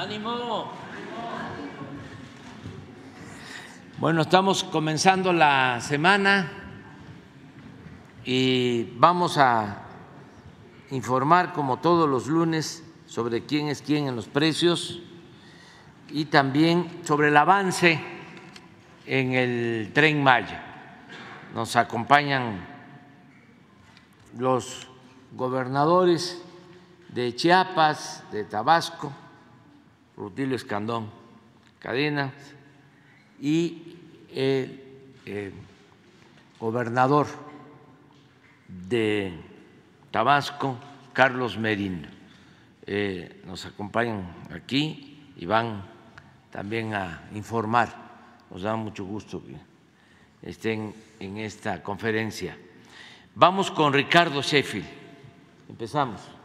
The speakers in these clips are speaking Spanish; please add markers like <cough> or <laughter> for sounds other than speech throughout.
ánimo. Bueno, estamos comenzando la semana y vamos a informar como todos los lunes sobre quién es quién en los precios y también sobre el avance en el tren Maya. Nos acompañan los gobernadores de Chiapas, de Tabasco, Rutilio Escandón Cadena y el, el gobernador de Tabasco, Carlos Merino. Eh, nos acompañan aquí y van también a informar. Nos da mucho gusto que estén en esta conferencia. Vamos con Ricardo Sheffield. Empezamos.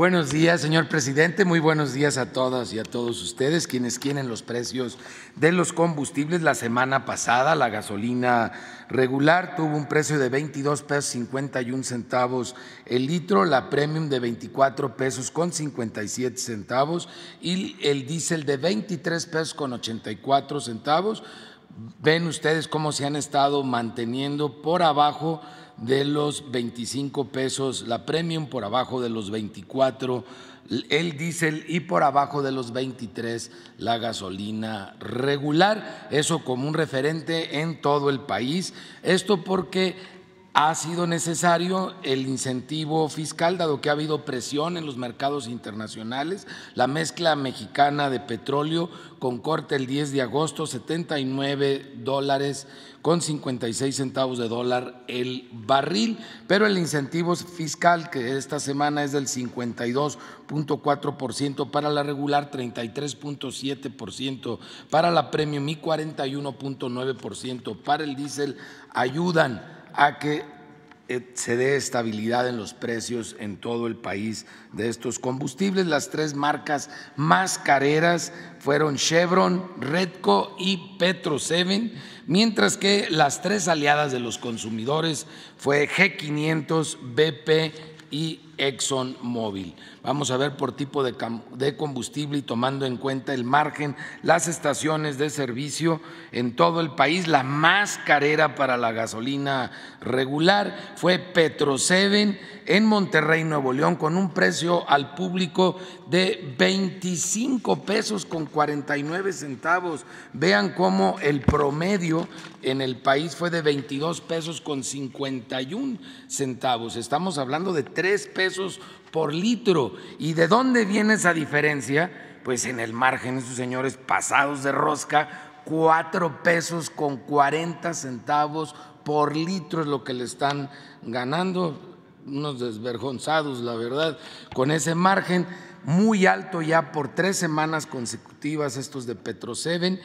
Buenos días, señor presidente. Muy buenos días a todas y a todos ustedes quienes quieren los precios de los combustibles. La semana pasada la gasolina regular tuvo un precio de 22 pesos 51 centavos el litro, la premium de 24 pesos con 57 centavos y el diésel de 23 pesos con 84 centavos. Ven ustedes cómo se han estado manteniendo por abajo de los 25 pesos la premium, por abajo de los 24 el diésel y por abajo de los 23 la gasolina regular. Eso como un referente en todo el país. Esto porque ha sido necesario el incentivo fiscal, dado que ha habido presión en los mercados internacionales. La mezcla mexicana de petróleo con corte el 10 de agosto, 79 dólares con 56 centavos de dólar el barril, pero el incentivo fiscal que esta semana es del 52.4% para la regular, 33.7% para la premium y 41.9% para el diésel ayudan a que eh, se dé estabilidad en los precios en todo el país de estos combustibles. Las tres marcas más careras fueron Chevron, Redco y Petro 7, mientras que las tres aliadas de los consumidores fue G500, BP y ExxonMobil. Vamos a ver por tipo de, combustible y tomando en cuenta el margen, las estaciones de servicio en todo el país. La más carera para la gasolina regular fue Petro 7 en Monterrey, Nuevo León, con un precio al público de 25 pesos con 49 centavos. Vean cómo el promedio en el país fue de 22 pesos con 51 centavos. Estamos hablando de 3 pesos por litro. ¿Y de dónde viene esa diferencia? Pues en el margen, esos señores pasados de rosca, cuatro pesos con 40 centavos por litro es lo que le están ganando. Unos desvergonzados, la verdad, con ese margen muy alto ya por tres semanas consecutivas estos de Petro 7 y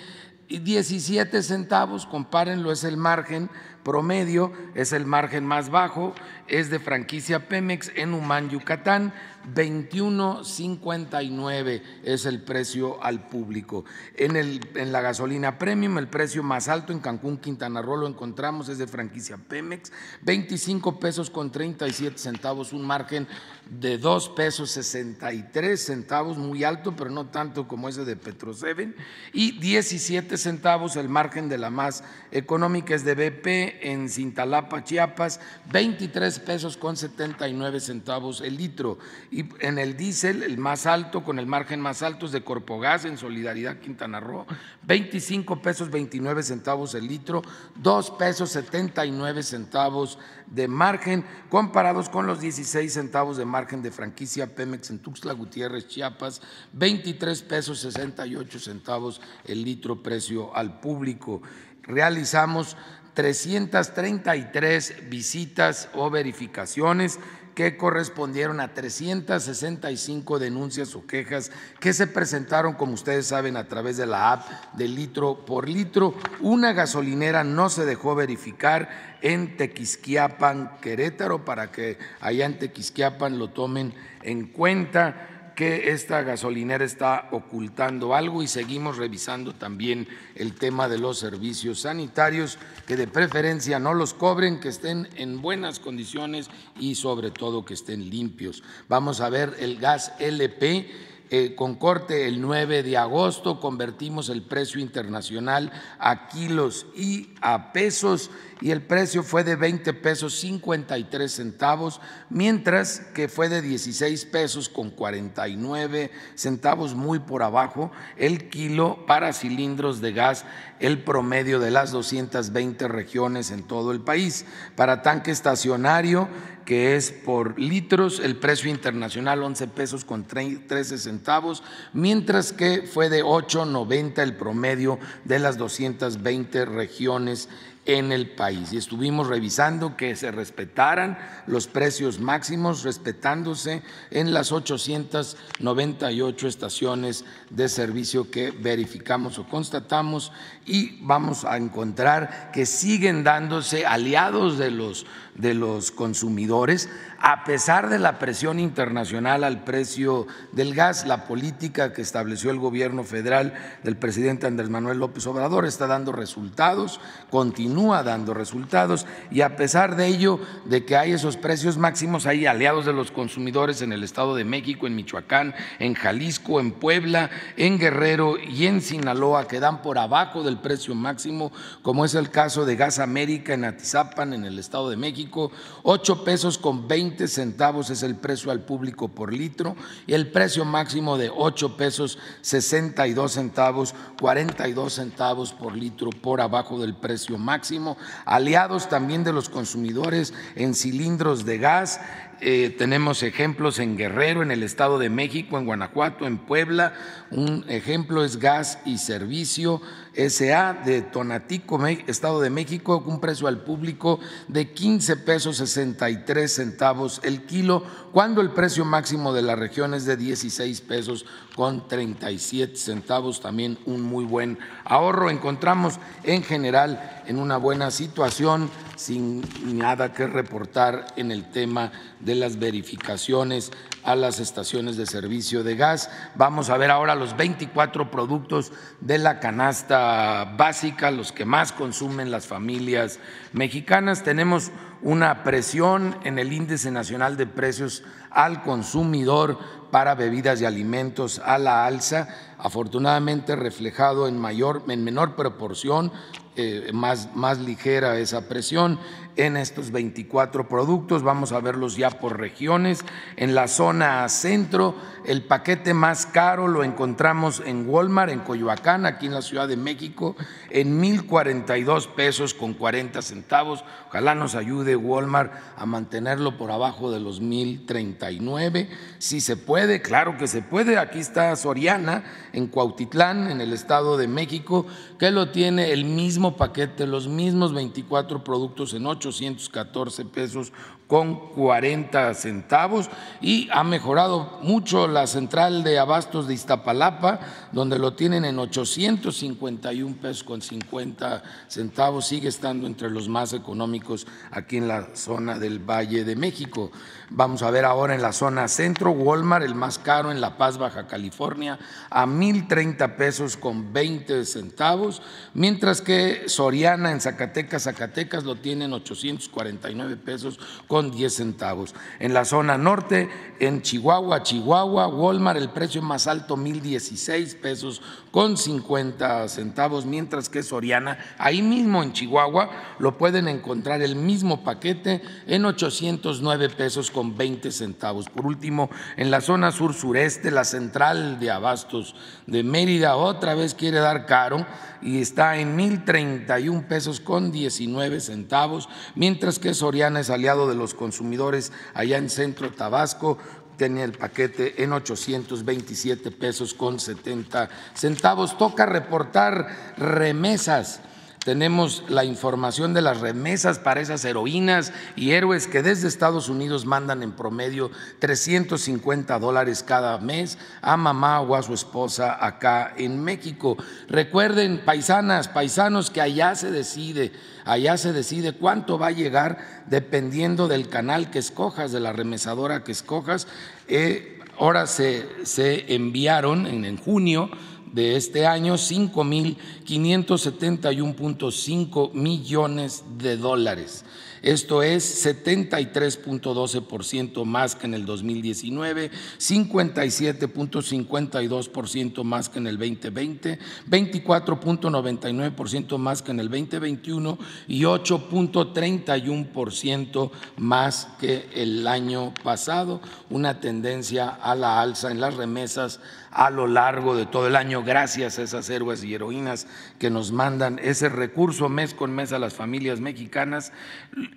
17 centavos, compárenlo, es el margen promedio, es el margen más bajo, es de franquicia Pemex en Humán, Yucatán, 21.59 es el precio al público. En, el, en la gasolina premium, el precio más alto en Cancún, Quintana Roo lo encontramos, es de franquicia Pemex, 25 pesos con 37 centavos, un margen de 2 pesos 63 centavos, muy alto, pero no tanto como ese de Petro 7, y 17 centavos el margen de la más económica es de BP en Cintalapa, Chiapas, 23 pesos con 79 centavos el litro. Y en el diésel, el más alto, con el margen más alto es de Corpogas en Solidaridad Quintana Roo, 25 pesos 29 centavos el litro, 2 pesos 79 centavos de margen, comparados con los 16 centavos de margen de franquicia Pemex en Tuxtla Gutiérrez, Chiapas, 23 pesos 68 centavos el litro precio al público. Realizamos 333 visitas o verificaciones que correspondieron a 365 denuncias o quejas que se presentaron, como ustedes saben, a través de la app de litro por litro. Una gasolinera no se dejó verificar en Tequisquiapan, Querétaro, para que allá en Tequisquiapan lo tomen en cuenta que esta gasolinera está ocultando algo y seguimos revisando también el tema de los servicios sanitarios, que de preferencia no los cobren, que estén en buenas condiciones y sobre todo que estén limpios. Vamos a ver el gas LP eh, con corte el 9 de agosto, convertimos el precio internacional a kilos y a pesos y el precio fue de 20 pesos 53 centavos, mientras que fue de 16 pesos con 49 centavos, muy por abajo, el kilo para cilindros de gas, el promedio de las 220 regiones en todo el país. Para tanque estacionario, que es por litros, el precio internacional 11 pesos con 13 centavos, mientras que fue de 8.90 el promedio de las 220 regiones en el país. Y estuvimos revisando que se respetaran los precios máximos, respetándose en las 898 estaciones de servicio que verificamos o constatamos y vamos a encontrar que siguen dándose aliados de los de los consumidores, a pesar de la presión internacional al precio del gas, la política que estableció el gobierno federal del presidente Andrés Manuel López Obrador está dando resultados, continúa dando resultados y a pesar de ello, de que hay esos precios máximos, hay aliados de los consumidores en el Estado de México, en Michoacán, en Jalisco, en Puebla, en Guerrero y en Sinaloa que dan por abajo del precio máximo, como es el caso de Gas América en Atizapan, en el Estado de México 8 pesos con 20 centavos es el precio al público por litro y el precio máximo de 8 pesos 62 centavos, 42 centavos por litro por abajo del precio máximo. Aliados también de los consumidores en cilindros de gas, eh, tenemos ejemplos en Guerrero, en el Estado de México, en Guanajuato, en Puebla. Un ejemplo es gas y servicio SA de Tonatico, Estado de México, con un precio al público de 15 pesos 63 centavos el kilo, cuando el precio máximo de la región es de 16 pesos con 37 centavos, también un muy buen ahorro. Encontramos en general en una buena situación, sin nada que reportar en el tema de las verificaciones a las estaciones de servicio de gas. Vamos a ver ahora los 24 productos de la canasta básica, los que más consumen las familias mexicanas. Tenemos una presión en el índice nacional de precios al consumidor para bebidas y alimentos a la alza, afortunadamente reflejado en mayor en menor proporción eh, más, más ligera esa presión en estos 24 productos. Vamos a verlos ya por regiones. En la zona centro, el paquete más caro lo encontramos en Walmart, en Coyoacán, aquí en la Ciudad de México, en 1.042 pesos con 40 centavos. Ojalá nos ayude Walmart a mantenerlo por abajo de los 1.039. Si se puede, claro que se puede. Aquí está Soriana, en Cuautitlán, en el Estado de México, que lo tiene el mismo paquete, los mismos 24 productos en 8 814 pesos con 40 centavos y ha mejorado mucho la central de abastos de Iztapalapa, donde lo tienen en 851 pesos con 50 centavos, sigue estando entre los más económicos aquí en la zona del Valle de México. Vamos a ver ahora en la zona centro, Walmart, el más caro en La Paz, Baja California, a 1.030 pesos con 20 centavos, mientras que Soriana en Zacatecas, Zacatecas lo tienen 849 pesos con 10 centavos. En la zona norte, en Chihuahua, Chihuahua, Walmart, el precio más alto, 1.016 pesos con 50 centavos, mientras que Soriana, ahí mismo en Chihuahua, lo pueden encontrar el mismo paquete en 809 pesos con 20 centavos. Por último, en la zona sur-sureste, la central de abastos de Mérida otra vez quiere dar caro y está en 1.031 pesos con 19 centavos, mientras que Soriana es aliado de los consumidores allá en Centro Tabasco tenía el paquete en 827 pesos con 70 centavos. Toca reportar remesas tenemos la información de las remesas para esas heroínas y héroes que desde Estados Unidos mandan en promedio 350 dólares cada mes a mamá o a su esposa acá en México. Recuerden, paisanas, paisanos, que allá se decide, allá se decide cuánto va a llegar dependiendo del canal que escojas, de la remesadora que escojas. Eh, ahora se, se enviaron en, en junio de este año 5.571.5 millones de dólares. Esto es 73.12% más que en el 2019, 57.52% más que en el 2020, 24.99% más que en el 2021 y 8.31% más que el año pasado, una tendencia a la alza en las remesas a lo largo de todo el año, gracias a esas héroes y heroínas que nos mandan ese recurso mes con mes a las familias mexicanas.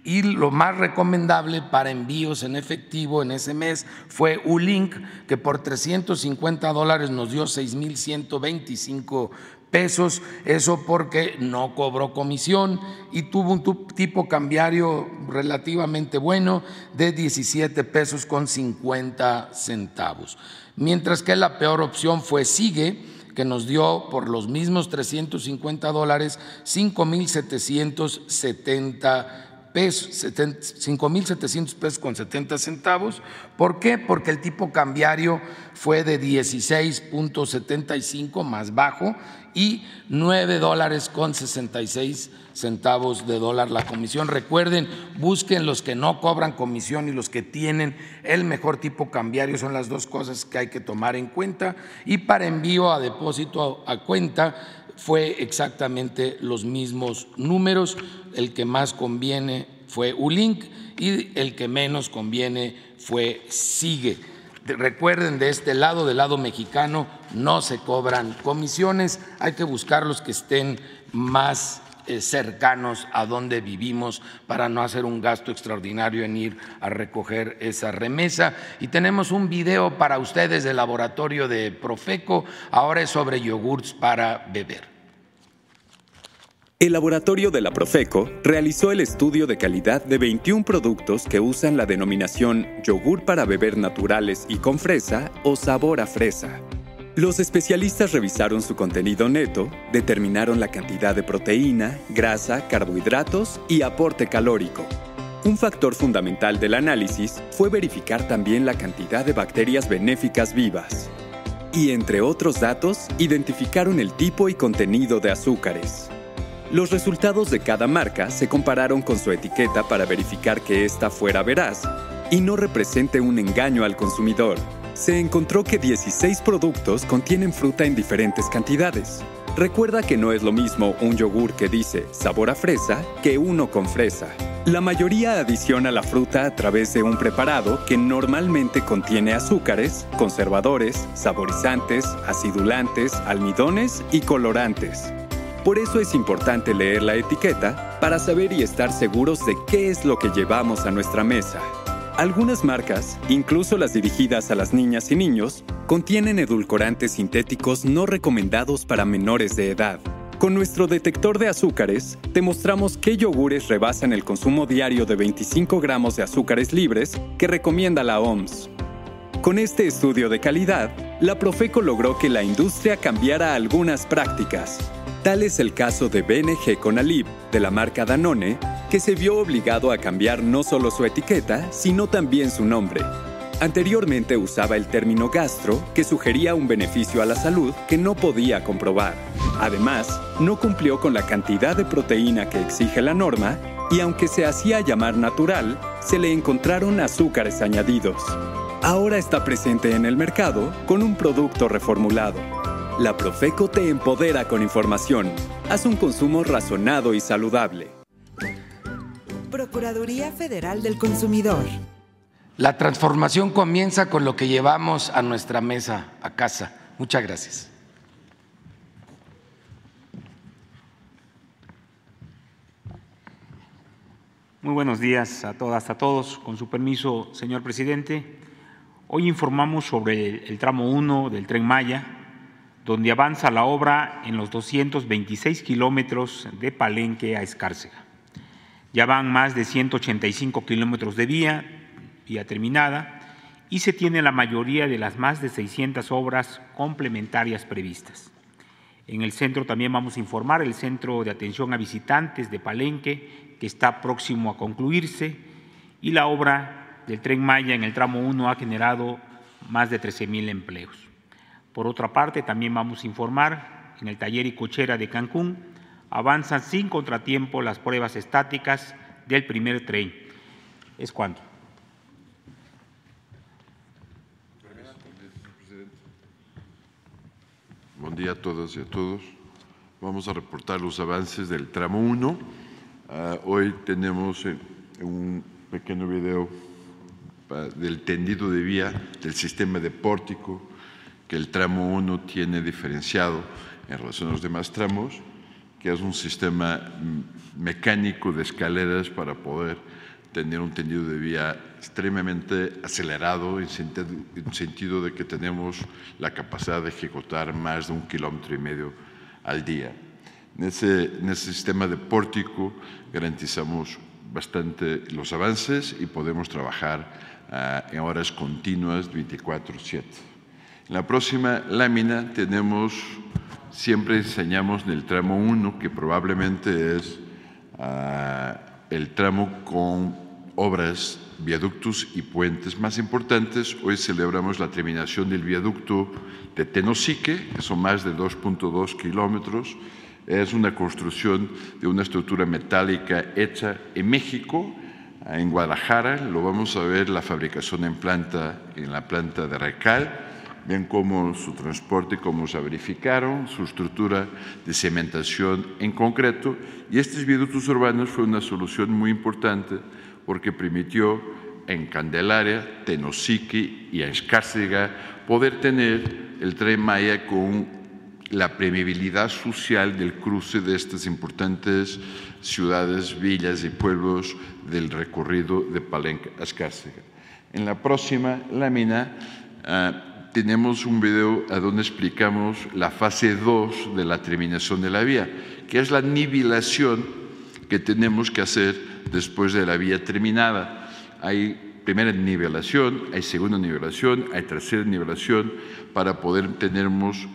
Y lo más recomendable para envíos en efectivo en ese mes fue Ulink, que por 350 dólares nos dio 6.125 pesos, eso porque no cobró comisión y tuvo un tipo cambiario relativamente bueno de 17 pesos con 50 centavos mientras que la peor opción fue Sigue, que nos dio por los mismos 350 dólares 5.770 pesos, 5.700 pesos con 70 centavos. ¿Por qué? Porque el tipo cambiario fue de 16.75 más bajo y 9 dólares con 66 centavos de dólar la comisión. Recuerden, busquen los que no cobran comisión y los que tienen el mejor tipo cambiario, son las dos cosas que hay que tomar en cuenta. Y para envío a depósito a, cuenta fue exactamente los mismos números. El que más conviene fue Ulink y el que menos conviene fue Sigue. Recuerden, de este lado, del lado mexicano, no se cobran comisiones, hay que buscar los que estén más eh, cercanos a donde vivimos para no hacer un gasto extraordinario en ir a recoger esa remesa. Y tenemos un video para ustedes del laboratorio de Profeco, ahora es sobre yogurts para beber. El laboratorio de la Profeco realizó el estudio de calidad de 21 productos que usan la denominación yogur para beber naturales y con fresa o sabor a fresa los especialistas revisaron su contenido neto, determinaron la cantidad de proteína, grasa, carbohidratos y aporte calórico. Un factor fundamental del análisis fue verificar también la cantidad de bacterias benéficas vivas. Y entre otros datos, identificaron el tipo y contenido de azúcares. Los resultados de cada marca se compararon con su etiqueta para verificar que ésta fuera veraz y no represente un engaño al consumidor se encontró que 16 productos contienen fruta en diferentes cantidades. Recuerda que no es lo mismo un yogur que dice sabor a fresa que uno con fresa. La mayoría adiciona la fruta a través de un preparado que normalmente contiene azúcares, conservadores, saborizantes, acidulantes, almidones y colorantes. Por eso es importante leer la etiqueta para saber y estar seguros de qué es lo que llevamos a nuestra mesa. Algunas marcas, incluso las dirigidas a las niñas y niños, contienen edulcorantes sintéticos no recomendados para menores de edad. Con nuestro detector de azúcares, te mostramos qué yogures rebasan el consumo diario de 25 gramos de azúcares libres que recomienda la OMS. Con este estudio de calidad, la Profeco logró que la industria cambiara algunas prácticas. Tal es el caso de BNG Conalib, de la marca Danone, que se vio obligado a cambiar no solo su etiqueta, sino también su nombre. Anteriormente usaba el término gastro, que sugería un beneficio a la salud que no podía comprobar. Además, no cumplió con la cantidad de proteína que exige la norma y aunque se hacía llamar natural, se le encontraron azúcares añadidos. Ahora está presente en el mercado con un producto reformulado. La Profeco te empodera con información. Haz un consumo razonado y saludable. Procuraduría Federal del Consumidor. La transformación comienza con lo que llevamos a nuestra mesa, a casa. Muchas gracias. Muy buenos días a todas, a todos. Con su permiso, señor presidente, hoy informamos sobre el, tramo 1 del tren Maya, donde avanza la obra en los 226 kilómetros de Palenque a Escárcega. Ya van más de 185 kilómetros de vía, vía terminada, y se tiene la mayoría de las más de 600 obras complementarias previstas. En el centro también vamos a informar el Centro de Atención a Visitantes de Palenque, que está próximo a concluirse, y la obra del Tren Maya en el tramo 1 ha generado más de 13 mil empleos. Por otra parte, también vamos a informar en el taller y cochera de Cancún, avanzan sin contratiempo las pruebas estáticas del primer tren. ¿Es cuánto? Buen día a todas y a todos. Vamos a reportar los avances del tramo 1. Ah, hoy tenemos eh, un pequeño video ah, del tendido de vía del sistema de pórtico que el tramo 1 tiene diferenciado en relación a los demás tramos, que es un sistema mm, mecánico de escaleras para poder tener un tendido de vía extremadamente acelerado en sentido, en sentido de que tenemos la capacidad de ejecutar más de un kilómetro y medio al día. En ese, en ese sistema de pórtico garantizamos bastante los avances y podemos trabajar uh, en horas continuas 24/7. En la próxima lámina tenemos, siempre enseñamos en el tramo 1, que probablemente es uh, el tramo con obras, viaductos y puentes más importantes. Hoy celebramos la terminación del viaducto de Tenosique, que son más de 2.2 kilómetros. Es una construcción de una estructura metálica hecha en México, en Guadalajara. Lo vamos a ver la fabricación en planta, en la planta de Recal bien como su transporte, como se verificaron, su estructura de cementación en concreto. Y estos viaductos urbanos fue una solución muy importante porque permitió en Candelaria, Tenosique y en Escárcega poder tener el tren Maya con la premibilidad social del cruce de estas importantes ciudades, villas y pueblos del recorrido de Palenque a Escárcega. En la próxima lámina uh, tenemos un video a donde explicamos la fase 2 de la terminación de la vía, que es la nivelación que tenemos que hacer después de la vía terminada. Hay primera nivelación, hay segunda nivelación, hay tercera nivelación para poder tener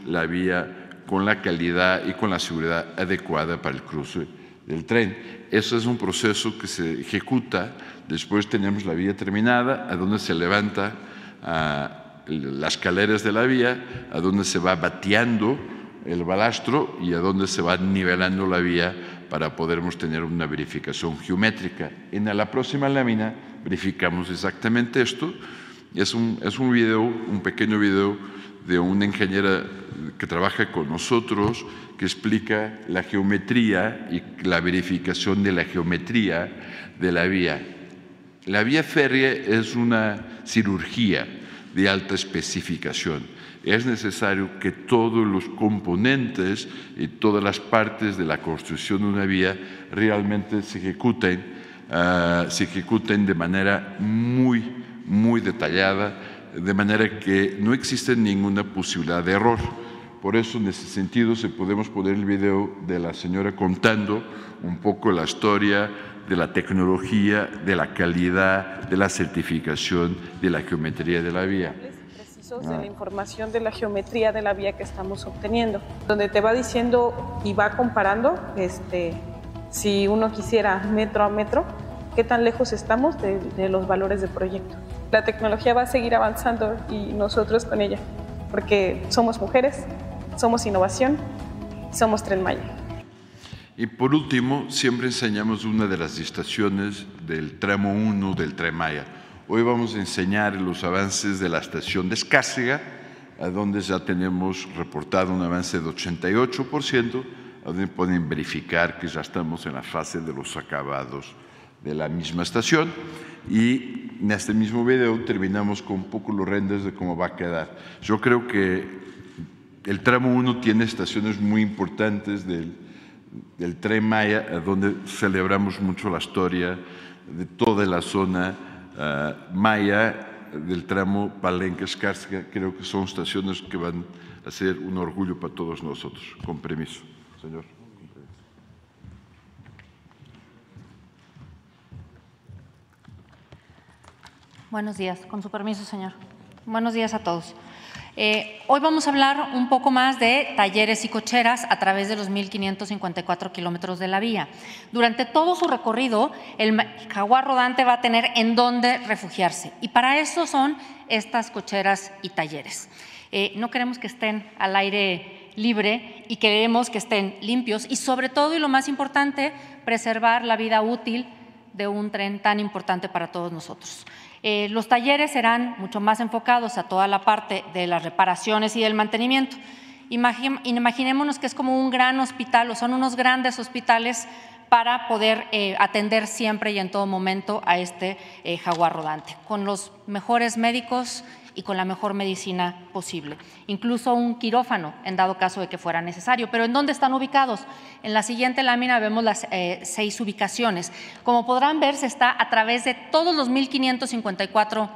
la vía con la calidad y con la seguridad adecuada para el cruce del tren. Eso es un proceso que se ejecuta, después tenemos la vía terminada, a donde se levanta uh, las escaleras de la vía, a donde se va bateando el balastro y a donde se va nivelando la vía para podermos tener una verificación geométrica. En la próxima lámina verificamos exactamente esto. Es un, es un video, un pequeño video de una ingeniera que trabaja con nosotros que explica la geometría y la verificación de la geometría de la vía. La vía férrea es una cirugía de alta especificación. Es necesario que todos los componentes y todas las partes de la construcción de una vía realmente se ejecuten, uh, se ejecuten de manera muy, muy detallada, de manera que no existe ninguna posibilidad de error. Por eso, en ese sentido, se podemos poner el video de la señora contando un poco la historia de la tecnología, de la calidad, de la certificación, de la geometría de la vía. Precisos de la información de la geometría de la vía que estamos obteniendo, donde te va diciendo y va comparando, este, si uno quisiera metro a metro, qué tan lejos estamos de, de los valores de proyecto. La tecnología va a seguir avanzando y nosotros con ella, porque somos mujeres, somos innovación, somos Tren Maya. Y por último, siempre enseñamos una de las estaciones del tramo 1 del Tren Maya. Hoy vamos a enseñar los avances de la estación de Escárcega, a donde ya tenemos reportado un avance de 88%, a donde pueden verificar que ya estamos en la fase de los acabados de la misma estación. Y en este mismo video terminamos con un poco los renders de cómo va a quedar. Yo creo que el tramo 1 tiene estaciones muy importantes del del tren Maya, donde celebramos mucho la historia de toda la zona uh, maya del tramo Palenque-Escárcega. Creo que son estaciones que van a ser un orgullo para todos nosotros. Con permiso, señor. Buenos días. Con su permiso, señor. Buenos días a todos. Eh, hoy vamos a hablar un poco más de talleres y cocheras a través de los 1.554 kilómetros de la vía. Durante todo su recorrido, el jaguar rodante va a tener en dónde refugiarse y para eso son estas cocheras y talleres. Eh, no queremos que estén al aire libre y queremos que estén limpios y sobre todo, y lo más importante, preservar la vida útil de un tren tan importante para todos nosotros. Eh, los talleres serán mucho más enfocados a toda la parte de las reparaciones y del mantenimiento. imaginémonos que es como un gran hospital o son unos grandes hospitales para poder eh, atender siempre y en todo momento a este eh, jaguar rodante, con los mejores médicos y con la mejor medicina posible, incluso un quirófano en dado caso de que fuera necesario. Pero ¿en dónde están ubicados? En la siguiente lámina vemos las eh, seis ubicaciones. Como podrán ver, se está a través de todos los 1.554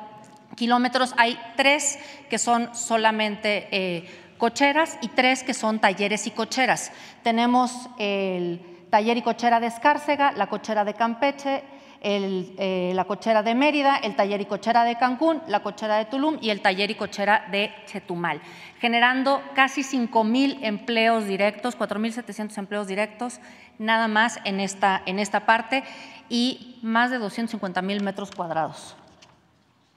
kilómetros. Hay tres que son solamente eh, cocheras y tres que son talleres y cocheras. Tenemos el taller y cochera de Escárcega, la cochera de Campeche, eh, la cochera de Mérida, el taller y cochera de Cancún, la cochera de Tulum y el taller y cochera de Chetumal, generando casi 5.000 empleos directos, 4.700 empleos directos, nada más en esta, en esta parte y más de 250.000 metros cuadrados.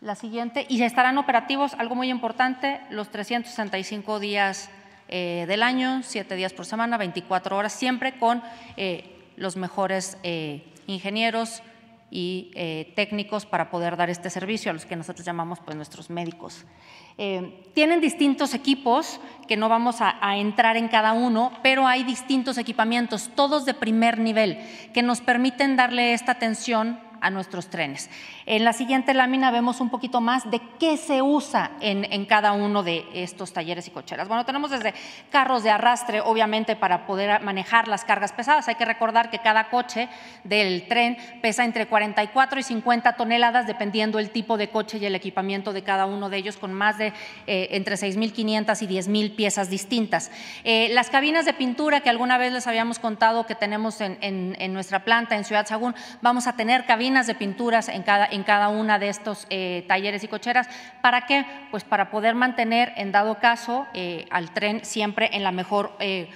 La siguiente, y estarán operativos, algo muy importante, los 365 días eh, del año, 7 días por semana, 24 horas, siempre con eh, los mejores ingenieros, y eh, técnicos para poder dar este servicio, a los que nosotros llamamos pues, nuestros médicos. Eh, tienen distintos equipos, que no vamos a, entrar en cada uno, pero hay distintos equipamientos, todos de primer nivel, que nos permiten darle esta atención a nuestros trenes. En la siguiente lámina vemos un poquito más de qué se usa en, cada uno de estos talleres y cocheras. Bueno, tenemos desde carros de arrastre, obviamente, para poder manejar las cargas pesadas. Hay que recordar que cada coche del tren pesa entre 44 y 50 toneladas, dependiendo el tipo de coche y el equipamiento de cada uno de ellos, con más de eh, entre 6.500 y 10.000 piezas distintas. Eh, las cabinas de pintura que alguna vez les habíamos contado que tenemos en, en nuestra planta en Ciudad Sagún, vamos a tener cabinas de pinturas en cada, en cada una de estos eh, talleres y cocheras. ¿Para qué? Pues para poder mantener, en dado caso, eh, al tren siempre en la mejor eh,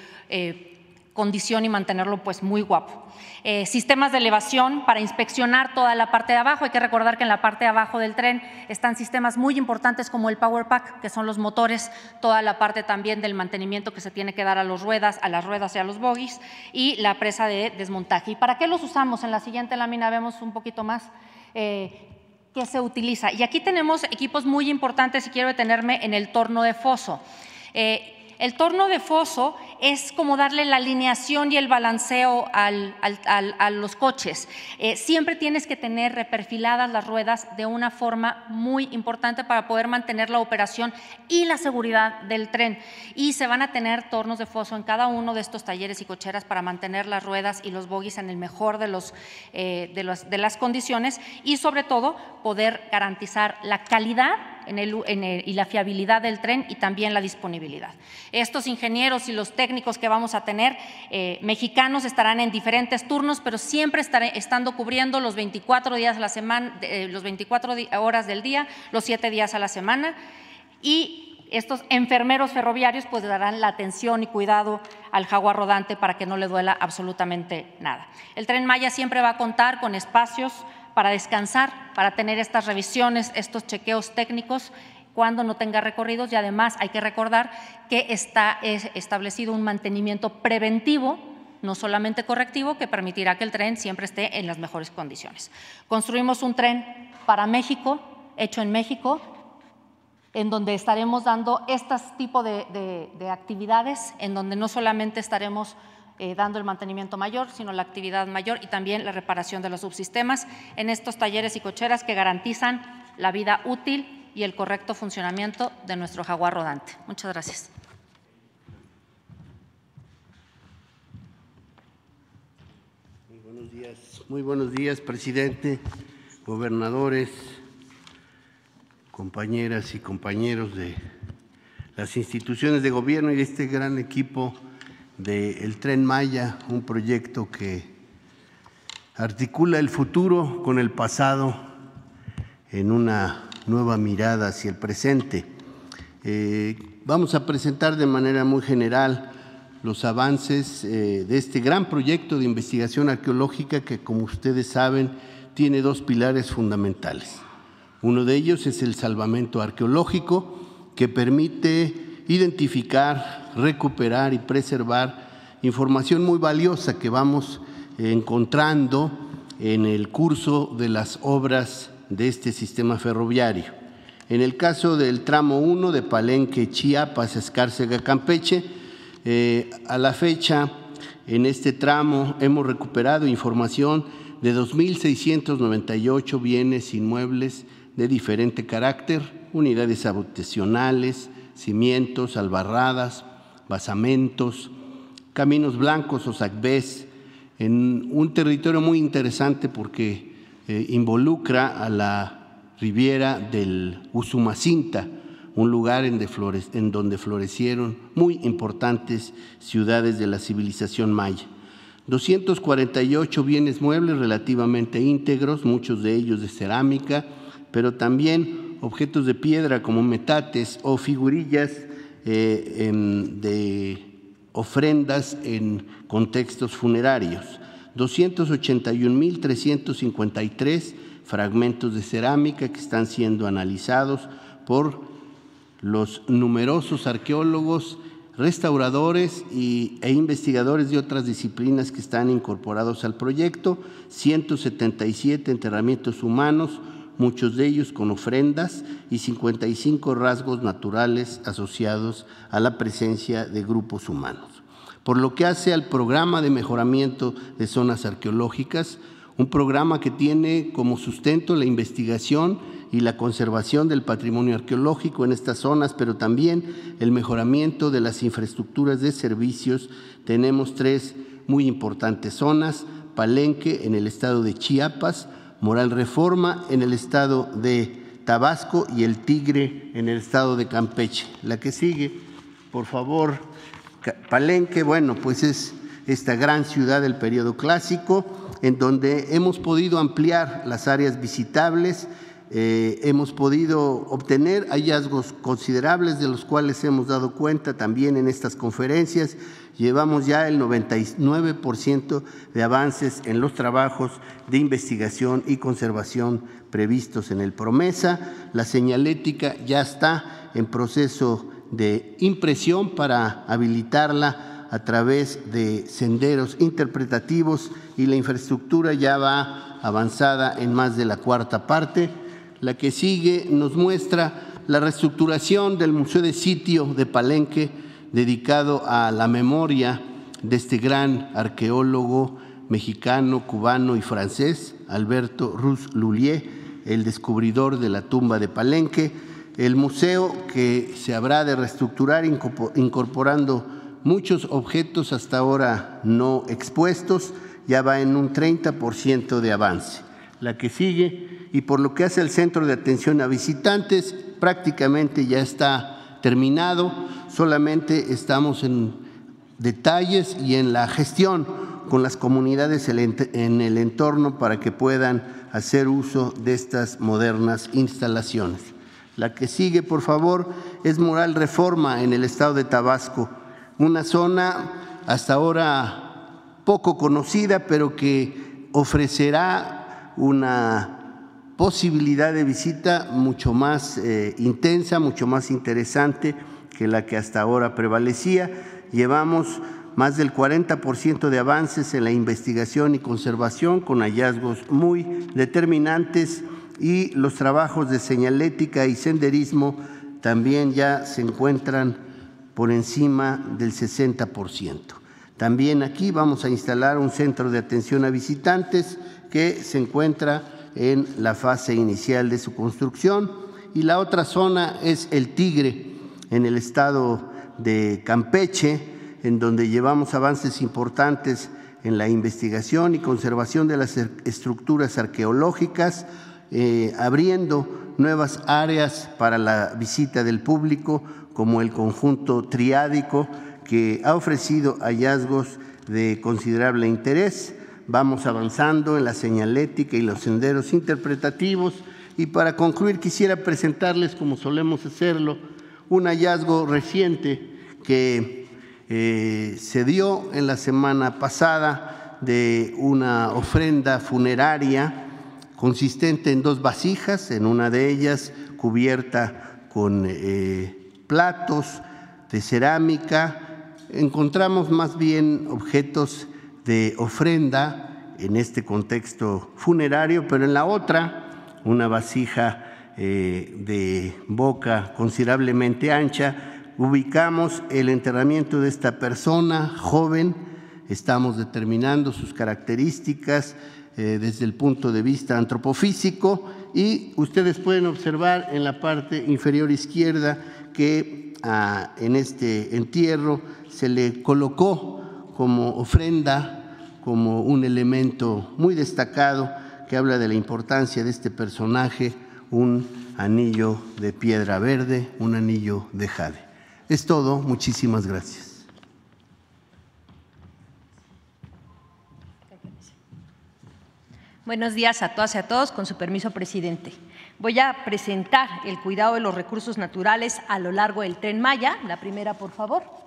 condición y mantenerlo pues muy guapo. Eh, sistemas de elevación para inspeccionar toda la parte de abajo. Hay que recordar que en la parte de abajo del tren están sistemas muy importantes como el Power Pack, que son los motores, toda la parte también del mantenimiento que se tiene que dar a las ruedas, a las ruedas y a los bogies, y la presa de desmontaje. ¿Y para qué los usamos? En la siguiente lámina vemos un poquito más. Eh, qué se utiliza. Y aquí tenemos equipos muy importantes y quiero detenerme en el torno de foso. Eh, el torno de foso es como darle la alineación y el balanceo a los coches. Eh, siempre tienes que tener reperfiladas las ruedas de una forma muy importante para poder mantener la operación y la seguridad del tren. Y se van a tener tornos de foso en cada uno de estos talleres y cocheras para mantener las ruedas y los bogies en el mejor de, eh, de las condiciones y sobre todo poder garantizar la calidad y la fiabilidad del tren y también la disponibilidad. Estos ingenieros y los técnicos que vamos a tener eh, mexicanos estarán en diferentes turnos, pero siempre estaré, estando cubriendo los 24 días a la semana, eh, los 24 horas del día, los 7 días a la semana y estos enfermeros ferroviarios pues darán la atención y cuidado al jaguar rodante para que no le duela absolutamente nada. El tren Maya siempre va a contar con espacios para descansar, para tener estas revisiones, estos chequeos técnicos cuando no tenga recorridos y además hay que recordar que está establecido un mantenimiento preventivo no solamente correctivo, que permitirá que el tren siempre esté en las mejores condiciones. Construimos un tren para México, hecho en México, en donde estaremos dando este tipo de, de actividades, en donde no solamente estaremos eh, dando el mantenimiento mayor, sino la actividad mayor y también la reparación de los subsistemas en estos talleres y cocheras que garantizan la vida útil y el correcto funcionamiento de nuestro jaguar rodante. Muchas gracias. Muy buenos días, muy buenos días, presidente, gobernadores, compañeras y compañeros de las instituciones de gobierno y de este gran equipo del Tren Maya, un proyecto que articula el futuro con el pasado en una nueva mirada hacia el presente. Eh, vamos a presentar de manera muy general los avances eh, de este gran proyecto de investigación arqueológica que, como ustedes saben, tiene dos pilares fundamentales. Uno de ellos es el salvamento arqueológico, que permite identificar, recuperar y preservar información muy valiosa que vamos encontrando en el curso de las obras de este sistema ferroviario. En el caso del tramo 1 de Palenque, Chiapas, Escárcega, Campeche, eh, a la fecha, en este tramo hemos recuperado información de 2.698 bienes inmuebles de diferente carácter, unidades habitacionales, cimientos, albarradas, basamentos, caminos blancos o sacbés, en un territorio muy interesante porque eh, involucra a la riviera del Usumacinta, un lugar en, en donde florecieron muy importantes ciudades de la civilización maya. 248 bienes muebles relativamente íntegros, muchos de ellos de cerámica, pero también objetos de piedra como metates o figurillas eh, de ofrendas en contextos funerarios. 281.353 fragmentos de cerámica que están siendo analizados por los numerosos arqueólogos, restauradores y, e investigadores de otras disciplinas que están incorporados al proyecto, 177 enterramientos humanos, muchos de ellos con ofrendas y 55 rasgos naturales asociados a la presencia de grupos humanos. Por lo que hace al programa de mejoramiento de zonas arqueológicas, un programa que tiene como sustento la investigación y la conservación del patrimonio arqueológico en estas zonas, pero también el mejoramiento de las infraestructuras de servicios. Tenemos tres muy importantes zonas, Palenque en el estado de Chiapas, Moral Reforma en el estado de Tabasco y el Tigre en el estado de Campeche. La que sigue, por favor, Palenque, bueno, pues es esta gran ciudad del periodo clásico, en donde hemos podido ampliar las áreas visitables, eh, hemos podido obtener hallazgos considerables de los cuales hemos dado cuenta también en estas conferencias. Llevamos ya el 99% de avances en los trabajos de investigación y conservación previstos en el Promesa. La señalética ya está en proceso de impresión para habilitarla a través de senderos interpretativos y la infraestructura ya va avanzada en más de la cuarta parte. La que sigue nos muestra la reestructuración del Museo de Sitio de Palenque dedicado a la memoria de este gran arqueólogo mexicano, cubano y francés, Alberto Ruz Lullier, el descubridor de la tumba de Palenque. El museo que se habrá de reestructurar incorporando muchos objetos hasta ahora no expuestos, ya va en un 30% de avance. La que sigue, y por lo que hace el Centro de Atención a Visitantes, prácticamente ya está terminado, solamente estamos en detalles y en la gestión con las comunidades en el entorno para que puedan hacer uso de estas modernas instalaciones. La que sigue, por favor, es Moral Reforma en el estado de Tabasco una zona hasta ahora poco conocida, pero que ofrecerá una posibilidad de visita mucho más eh, intensa, mucho más interesante que la que hasta ahora prevalecía. Llevamos más del 40% de avances en la investigación y conservación con hallazgos muy determinantes y los trabajos de señalética y senderismo también ya se encuentran por encima del 60%. También aquí vamos a instalar un centro de atención a visitantes que se encuentra en la fase inicial de su construcción y la otra zona es el Tigre en el estado de Campeche, en donde llevamos avances importantes en la investigación y conservación de las estructuras arqueológicas, eh, abriendo nuevas áreas para la visita del público como el conjunto triádico que ha ofrecido hallazgos de considerable interés. Vamos avanzando en la señalética y los senderos interpretativos. Y para concluir quisiera presentarles, como solemos hacerlo, un hallazgo reciente que eh, se dio en la semana pasada de una ofrenda funeraria consistente en dos vasijas, en una de ellas cubierta con eh, platos de cerámica, encontramos más bien objetos de ofrenda en este contexto funerario, pero en la otra, una vasija eh, de boca considerablemente ancha, ubicamos el enterramiento de esta persona joven, estamos determinando sus características eh, desde el punto de vista antropofísico y ustedes pueden observar en la parte inferior izquierda que ah, en este entierro se le colocó como ofrenda como un elemento muy destacado que habla de la importancia de este personaje, un anillo de piedra verde, un anillo de jade. Es todo, muchísimas gracias. Buenos días a todas y a todos, con su permiso, presidente. Voy a presentar el cuidado de los recursos naturales a lo largo del tren Maya. La primera, por favor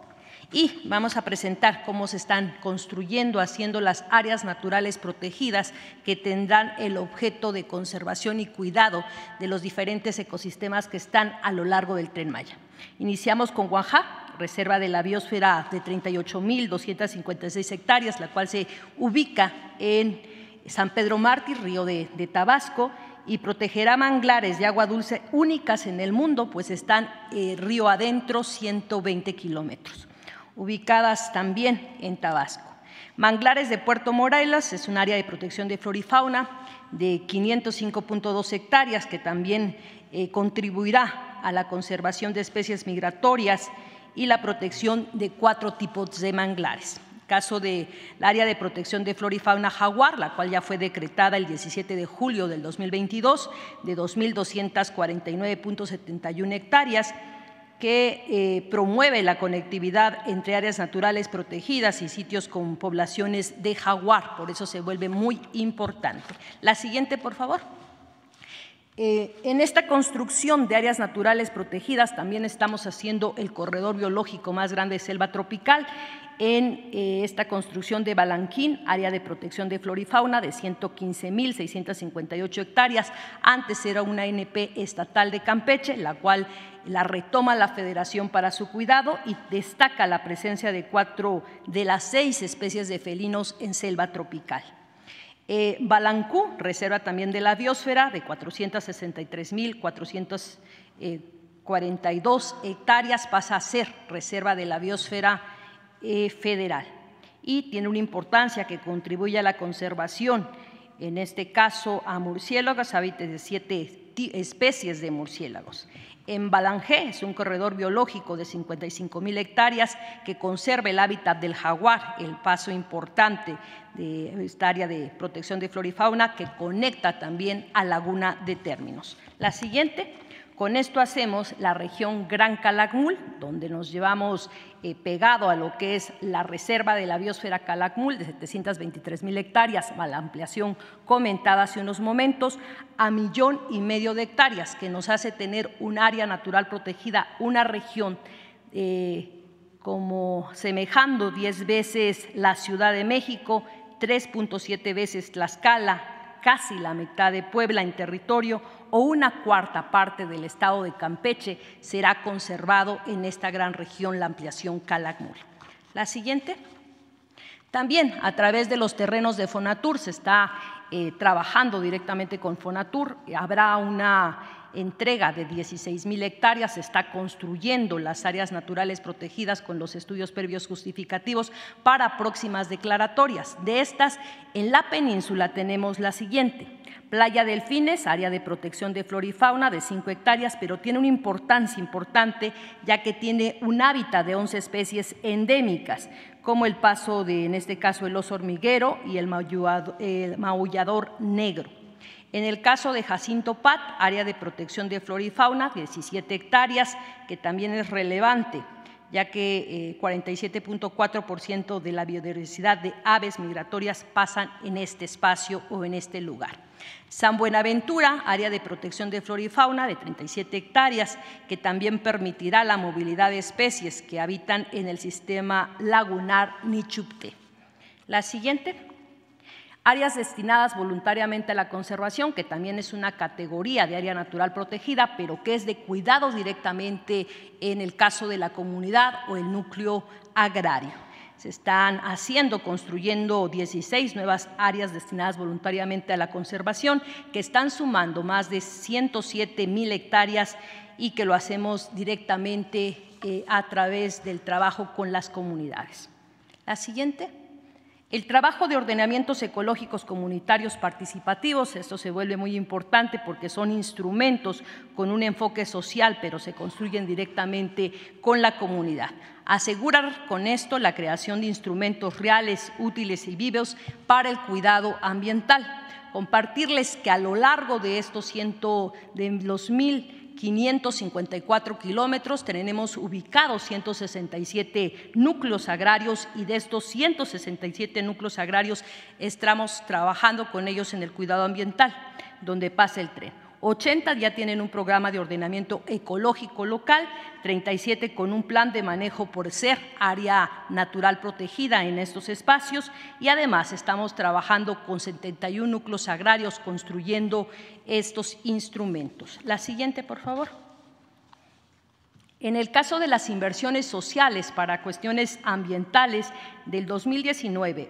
y vamos a presentar cómo se están construyendo, haciendo las áreas naturales protegidas que tendrán el objeto de conservación y cuidado de los diferentes ecosistemas que están a lo largo del Tren Maya. Iniciamos con Oaxaca, reserva de la biosfera de 38.256 hectáreas, la cual se ubica en San Pedro Mártir, río de, Tabasco, y protegerá manglares de agua dulce únicas en el mundo, pues están eh, río adentro 120 kilómetros ubicadas también en Tabasco. Manglares de Puerto Morelos es un área de protección de flora y fauna de 505.2 hectáreas que también eh, contribuirá a la conservación de especies migratorias y la protección de cuatro tipos de manglares. Caso del área de protección de flora y fauna jaguar, la cual ya fue decretada el 17 de julio del 2022 de 2.249.71 hectáreas que eh, promueve la conectividad entre áreas naturales protegidas y sitios con poblaciones de jaguar, por eso se vuelve muy importante. La siguiente, por favor. Eh, en esta construcción de áreas naturales protegidas también estamos haciendo el corredor biológico más grande de selva tropical en eh, esta construcción de Balanquín, área de protección de flora y fauna de 115.658 hectáreas. Antes era una NP estatal de Campeche, la cual la retoma la Federación para su cuidado y destaca la presencia de cuatro de las seis especies de felinos en selva tropical. Eh, Balancú, reserva también de la biosfera, de 463.442 eh, hectáreas, pasa a ser reserva de la biosfera eh, federal y tiene una importancia que contribuye a la conservación, en este caso a murciélagos, hábitats de siete especies de murciélagos. En Balangé es un corredor biológico de 55 mil hectáreas que conserva el hábitat del jaguar, el paso importante de esta área de protección de flora y fauna que conecta también a Laguna de Términos. La siguiente. Con esto hacemos la región Gran Calakmul, donde nos llevamos eh, pegado a lo que es la reserva de la biosfera Calakmul de 723 mil hectáreas, a la ampliación comentada hace unos momentos, a millón y medio de hectáreas, que nos hace tener un área natural protegida, una región eh, como semejando 10 veces la Ciudad de México, 3.7 veces Tlaxcala, casi la mitad de Puebla en territorio, o una cuarta parte del estado de Campeche será conservado en esta gran región, la ampliación Calakmul. La siguiente. También a través de los terrenos de Fonatur se está eh, trabajando directamente con Fonatur. Habrá una entrega de 16 mil hectáreas, se está construyendo las áreas naturales protegidas con los estudios previos justificativos para próximas declaratorias. De estas, en la península tenemos la siguiente. Playa Delfines, área de protección de flora y fauna de 5 hectáreas, pero tiene una importancia importante ya que tiene un hábitat de 11 especies endémicas, como el paso de, en este caso, el oso hormiguero y el maullador negro. En el caso de Jacinto Pat, área de protección de flora y fauna, 17 hectáreas, que también es relevante, ya que 47.4% eh, de la biodiversidad de aves migratorias pasan en este espacio o en este lugar. San Buenaventura, área de protección de flora y fauna de 37 hectáreas, que también permitirá la movilidad de especies que habitan en el sistema lagunar Nichupte. La siguiente áreas destinadas voluntariamente a la conservación, que también es una categoría de área natural protegida, pero que es de cuidado directamente en el caso de la comunidad o el núcleo agrario. se están haciendo, construyendo 16 nuevas áreas destinadas voluntariamente a la conservación, que están sumando más de 107 mil hectáreas y que lo hacemos directamente eh, a través del trabajo con las comunidades. La siguiente. El trabajo de ordenamientos ecológicos comunitarios participativos, esto se vuelve muy importante porque son instrumentos con un enfoque social, pero se construyen directamente con la comunidad. Asegurar con esto la creación de instrumentos reales, útiles y vivos para el cuidado ambiental. Compartirles que a lo largo de estos ciento, de los mil 554 kilómetros, tenemos ubicados 167 núcleos agrarios y de estos 167 núcleos agrarios estamos trabajando con ellos en el cuidado ambiental, donde pasa el tren. 80 ya tienen un programa de ordenamiento ecológico local, 37 con un plan de manejo por ser área natural protegida en estos espacios y además estamos trabajando con 71 núcleos agrarios construyendo estos instrumentos. La siguiente, por favor. En el caso de las inversiones sociales para cuestiones ambientales del 2019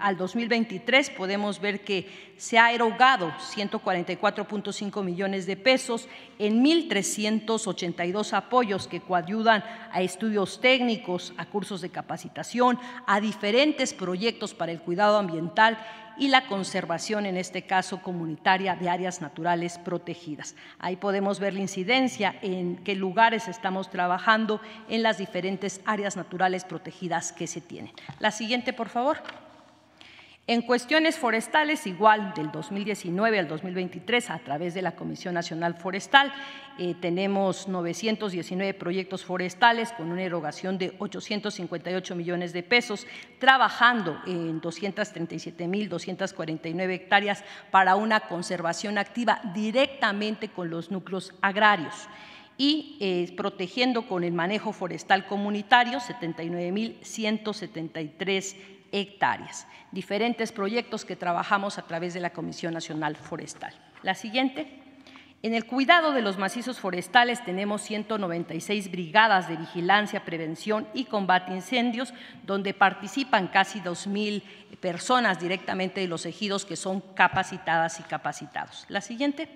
al 2023 podemos ver que se ha erogado 144.5 millones de pesos en 1.382 apoyos que coayudan a estudios técnicos, a cursos de capacitación, a diferentes proyectos para el cuidado ambiental y la conservación, en este caso comunitaria, de áreas naturales protegidas. Ahí podemos ver la incidencia en qué lugares estamos trabajando en las diferentes áreas naturales protegidas que se tienen. La siguiente, por favor. En cuestiones forestales, igual del 2019 al 2023, a través de la Comisión Nacional Forestal, eh, tenemos 919 proyectos forestales con una erogación de 858 millones de pesos, trabajando en 237.249 hectáreas para una conservación activa directamente con los núcleos agrarios. Y eh, protegiendo con el manejo forestal comunitario 79.173 hectáreas. Diferentes proyectos que trabajamos a través de la Comisión Nacional Forestal. La siguiente. En el cuidado de los macizos forestales tenemos 196 brigadas de vigilancia, prevención y combate a incendios, donde participan casi 2.000 personas directamente de los ejidos que son capacitadas y capacitados. La siguiente.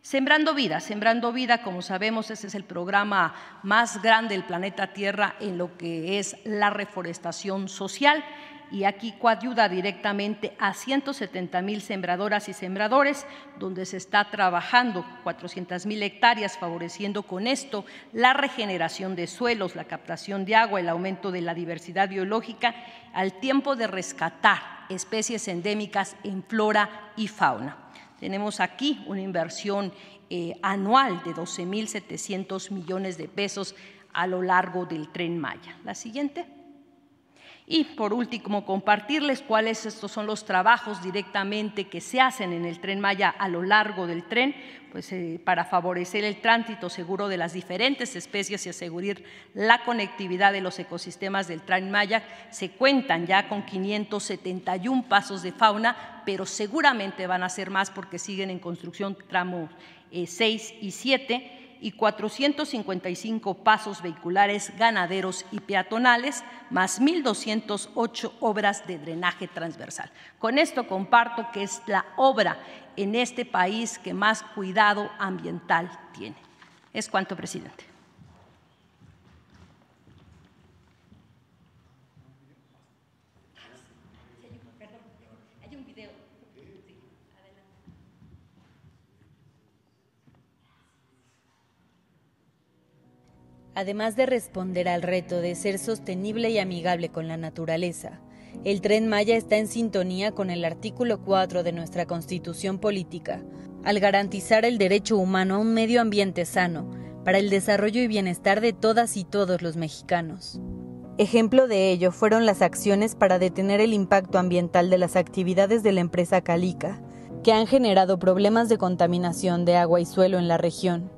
Sembrando vida, Sembrando Vida, como sabemos, ese es el programa más grande del planeta Tierra en lo que es la reforestación social y aquí coayuda directamente a 170 mil sembradoras y sembradores, donde se está trabajando 400 mil hectáreas, favoreciendo con esto la regeneración de suelos, la captación de agua, el aumento de la diversidad biológica, al tiempo de rescatar especies endémicas en flora y fauna. Tenemos aquí una inversión eh, anual de 12.700 millones de pesos a lo largo del tren Maya. La siguiente. Y por último, compartirles cuáles estos son los trabajos directamente que se hacen en el tren Maya a lo largo del tren, pues eh, para favorecer el tránsito seguro de las diferentes especies y asegurar la conectividad de los ecosistemas del tren Maya. Se cuentan ya con 571 pasos de fauna, pero seguramente van a ser más porque siguen en construcción tramo 6 eh, y 7 y 455 pasos vehiculares ganaderos y peatonales, más 1.208 obras de drenaje transversal. Con esto comparto que es la obra en este país que más cuidado ambiental tiene. Es cuanto, presidente. Además de responder al reto de ser sostenible y amigable con la naturaleza, el tren Maya está en sintonía con el artículo 4 de nuestra Constitución Política, al garantizar el derecho humano a un medio ambiente sano para el desarrollo y bienestar de todas y todos los mexicanos. Ejemplo de ello fueron las acciones para detener el impacto ambiental de las actividades de la empresa Calica, que han generado problemas de contaminación de agua y suelo en la región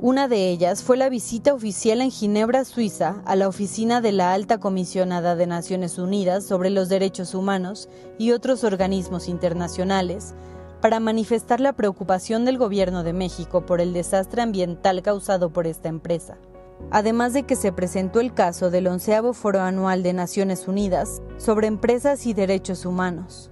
una de ellas fue la visita oficial en Ginebra, Suiza, a la oficina de la Alta Comisionada de Naciones Unidas sobre los Derechos Humanos y otros organismos internacionales para manifestar la preocupación del Gobierno de México por el desastre ambiental causado por esta empresa. además de que se presentó el caso del onceavo Foro Anual de Naciones Unidas sobre Empresas y Derechos Humanos.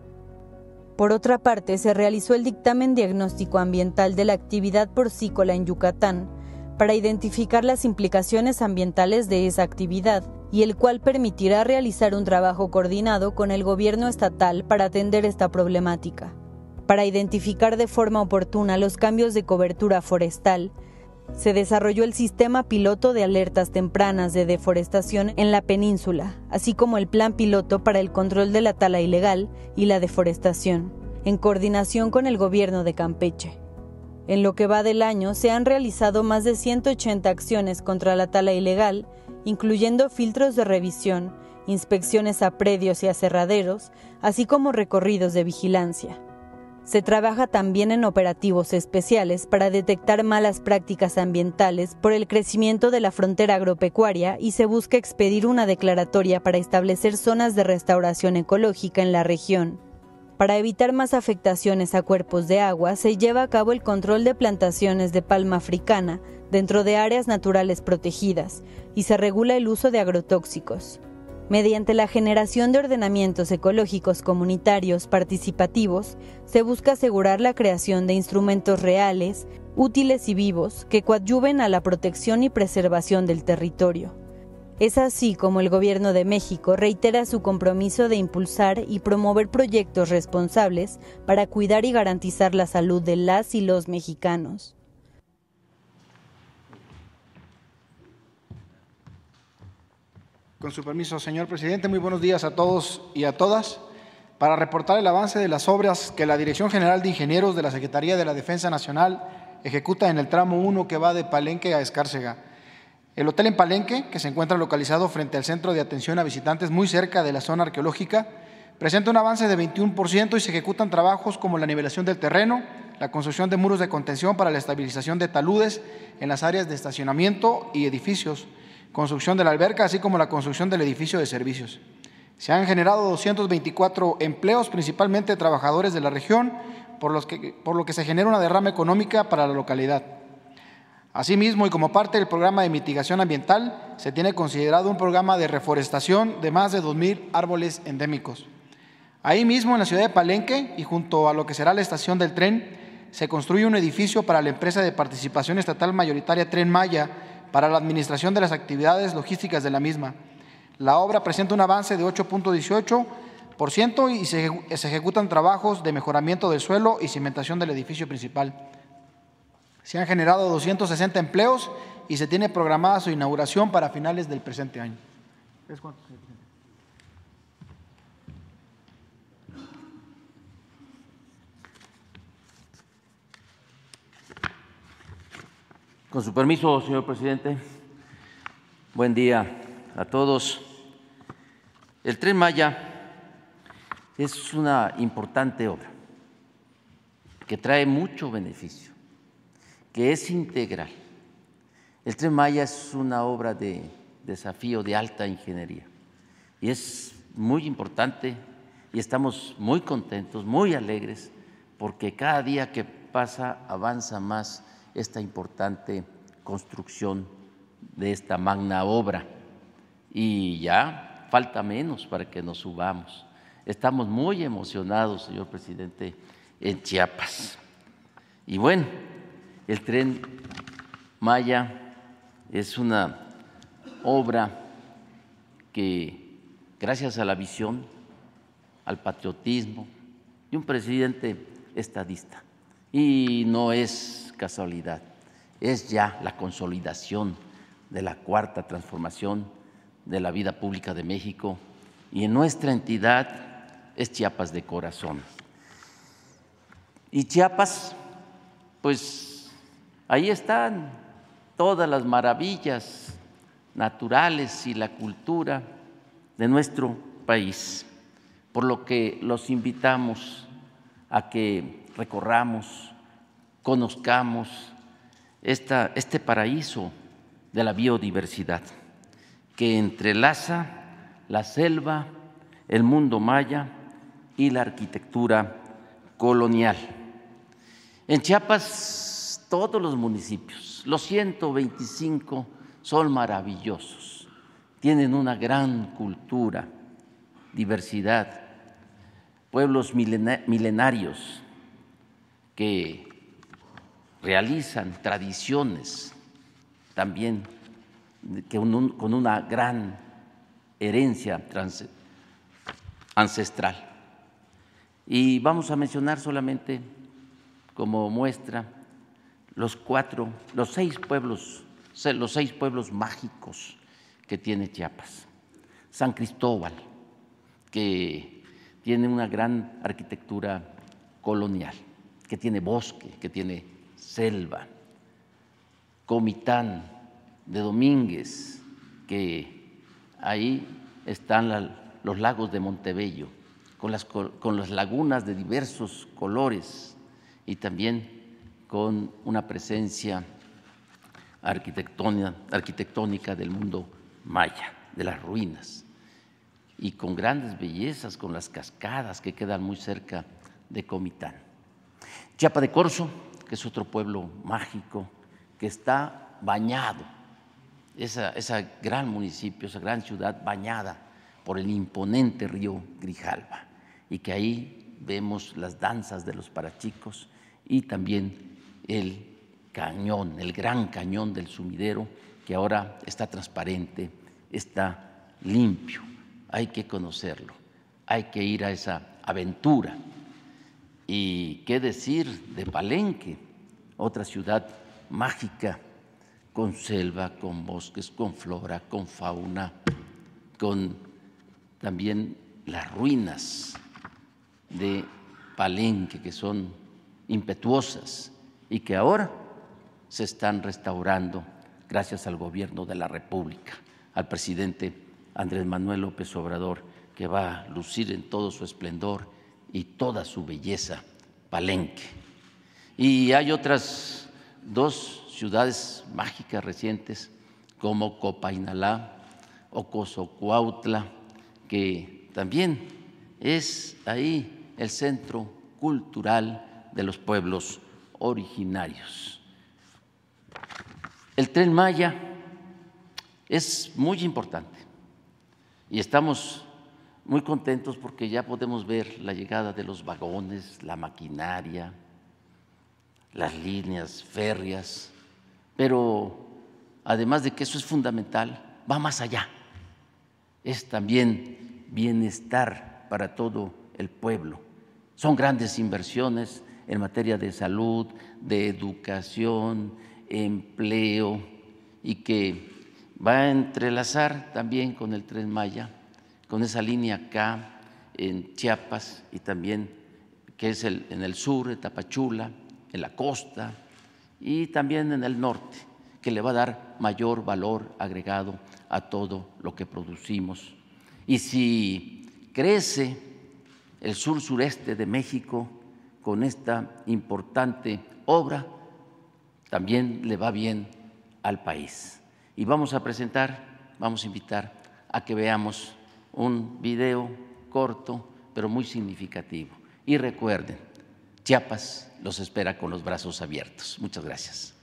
Por otra parte, se realizó el dictamen diagnóstico ambiental de la actividad porcícola en Yucatán para identificar las implicaciones ambientales de esa actividad y el cual permitirá realizar un trabajo coordinado con el gobierno estatal para atender esta problemática. Para identificar de forma oportuna los cambios de cobertura forestal, se desarrolló el sistema piloto de alertas tempranas de deforestación en la península, así como el plan piloto para el control de la tala ilegal y la deforestación, en coordinación con el gobierno de Campeche. En lo que va del año se han realizado más de 180 acciones contra la tala ilegal, incluyendo filtros de revisión, inspecciones a predios y aserraderos, así como recorridos de vigilancia. Se trabaja también en operativos especiales para detectar malas prácticas ambientales por el crecimiento de la frontera agropecuaria y se busca expedir una declaratoria para establecer zonas de restauración ecológica en la región. Para evitar más afectaciones a cuerpos de agua, se lleva a cabo el control de plantaciones de palma africana dentro de áreas naturales protegidas y se regula el uso de agrotóxicos. Mediante la generación de ordenamientos ecológicos comunitarios participativos, se busca asegurar la creación de instrumentos reales, útiles y vivos que coadyuven a la protección y preservación del territorio. Es así como el Gobierno de México reitera su compromiso de impulsar y promover proyectos responsables para cuidar y garantizar la salud de las y los mexicanos. Con su permiso, señor presidente, muy buenos días a todos y a todas. Para reportar el avance de las obras que la Dirección General de Ingenieros de la Secretaría de la Defensa Nacional ejecuta en el tramo 1 que va de Palenque a Escárcega. El hotel en Palenque, que se encuentra localizado frente al Centro de Atención a Visitantes muy cerca de la zona arqueológica, presenta un avance de 21% y se ejecutan trabajos como la nivelación del terreno, la construcción de muros de contención para la estabilización de taludes en las áreas de estacionamiento y edificios, construcción de la alberca, así como la construcción del edificio de servicios. Se han generado 224 empleos, principalmente trabajadores de la región, por, por lo que se genera una derrama económica para la localidad. Asimismo, y como parte del programa de mitigación ambiental, se tiene considerado un programa de reforestación de más de 2.000 árboles endémicos. Ahí mismo, en la ciudad de Palenque, y junto a lo que será la estación del tren, se construye un edificio para la empresa de participación estatal mayoritaria Tren Maya, para la administración de las actividades logísticas de la misma. La obra presenta un avance de 8.18% y se, ejecutan trabajos de mejoramiento del suelo y cimentación del edificio principal. Se han generado 260 empleos y se tiene programada su inauguración para finales del presente año. Con su permiso, señor presidente, buen día a todos. El tren Maya es una importante obra que trae mucho beneficio, que es integral. El tren Maya es una obra de desafío de alta ingeniería y es muy importante y estamos muy contentos, muy alegres, porque cada día que pasa avanza más esta importante construcción de esta magna obra. Y ya falta menos para que nos subamos. Estamos muy emocionados, señor presidente, en Chiapas. Y bueno, el tren Maya es una obra que, gracias a la visión, al patriotismo de un presidente estadista, y no es casualidad, es ya la consolidación de la cuarta transformación de la vida pública de México y en nuestra entidad es Chiapas de corazón. Y Chiapas, pues ahí están todas las maravillas naturales y la cultura de nuestro país, por lo que los invitamos a que recorramos conozcamos esta, este paraíso de la biodiversidad que entrelaza la selva, el mundo maya y la arquitectura colonial. En Chiapas, todos los municipios, los 125, son maravillosos, tienen una gran cultura, diversidad, pueblos milenarios que realizan tradiciones también con una gran herencia ancestral. Y vamos a mencionar solamente como muestra los cuatro, los seis pueblos, los seis pueblos mágicos que tiene Chiapas. San Cristóbal, que tiene una gran arquitectura colonial, que tiene bosque, que tiene selva. Comitán de Domínguez, que ahí están los lagos de Montebello, con las, con las lagunas de diversos colores y también con una presencia arquitectónica del mundo maya, de las ruinas, y con grandes bellezas, con las cascadas que quedan muy cerca de Comitán. Chiapa de Corzo, que es otro pueblo mágico, que está bañado, esa, esa gran municipio, esa gran ciudad bañada por el imponente río Grijalva, y que ahí vemos las danzas de los parachicos y también el cañón, el gran cañón del sumidero, que ahora está transparente, está limpio. Hay que conocerlo, hay que ir a esa aventura. Y qué decir de Palenque, otra ciudad mágica, con selva, con bosques, con flora, con fauna, con también las ruinas de Palenque, que son impetuosas y que ahora se están restaurando gracias al gobierno de la República, al presidente Andrés Manuel López Obrador, que va a lucir en todo su esplendor y toda su belleza Palenque. Y hay otras dos ciudades mágicas recientes como Copainalá o Cozocuautla, que también es ahí el centro cultural de los pueblos originarios. El tren Maya es muy importante y estamos muy contentos porque ya podemos ver la llegada de los vagones, la maquinaria, las líneas férreas, pero además de que eso es fundamental, va más allá. Es también bienestar para todo el pueblo. Son grandes inversiones en materia de salud, de educación, empleo y que va a entrelazar también con el tren Maya, con esa línea K en Chiapas y también que es el, en el sur de Tapachula, en la costa y también en el norte, que le va a dar mayor valor agregado a todo lo que producimos. Y si crece el sur sureste de México, con esta importante obra, también le va bien al país. Y vamos a presentar, vamos a invitar a que veamos un video corto, pero muy significativo. Y recuerden, Chiapas los espera con los brazos abiertos. Muchas gracias.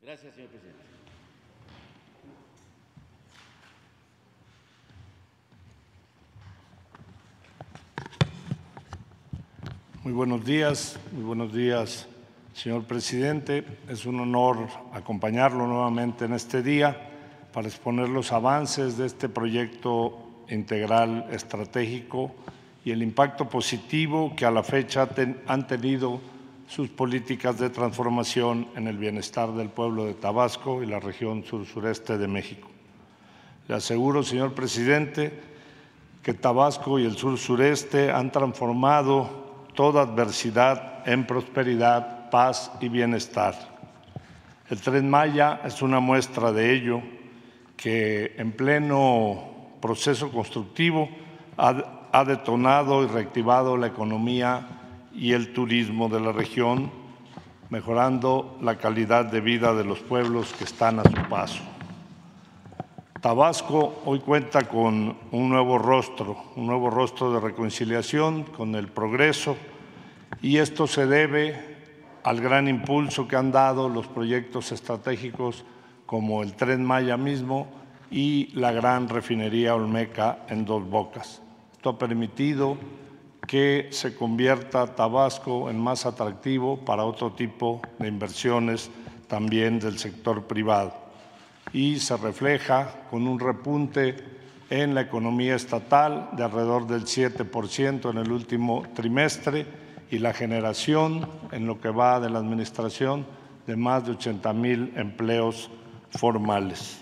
Gracias, señor presidente. Muy buenos días, muy buenos días, señor presidente. Es un honor acompañarlo nuevamente en este día para exponer los avances de este proyecto integral estratégico y el impacto positivo que a la fecha han tenido sus políticas de transformación en el bienestar del pueblo de Tabasco y la región sur-sureste de México. Le aseguro, señor presidente, que Tabasco y el sur-sureste han transformado toda adversidad en prosperidad, paz y bienestar. El tren Maya es una muestra de ello que en pleno proceso constructivo ha, detonado y reactivado la economía y el turismo de la región, mejorando la calidad de vida de los pueblos que están a su paso. Tabasco hoy cuenta con un nuevo rostro, un nuevo rostro de reconciliación con el progreso y esto se debe al gran impulso que han dado los proyectos estratégicos como el tren Maya mismo y la gran refinería Olmeca en Dos Bocas. Esto ha permitido que se convierta Tabasco en más atractivo para otro tipo de inversiones también del sector privado y se refleja con un repunte en la economía estatal de alrededor del 7% en el último trimestre y la generación en lo que va de la administración de más de 80 mil empleos formales.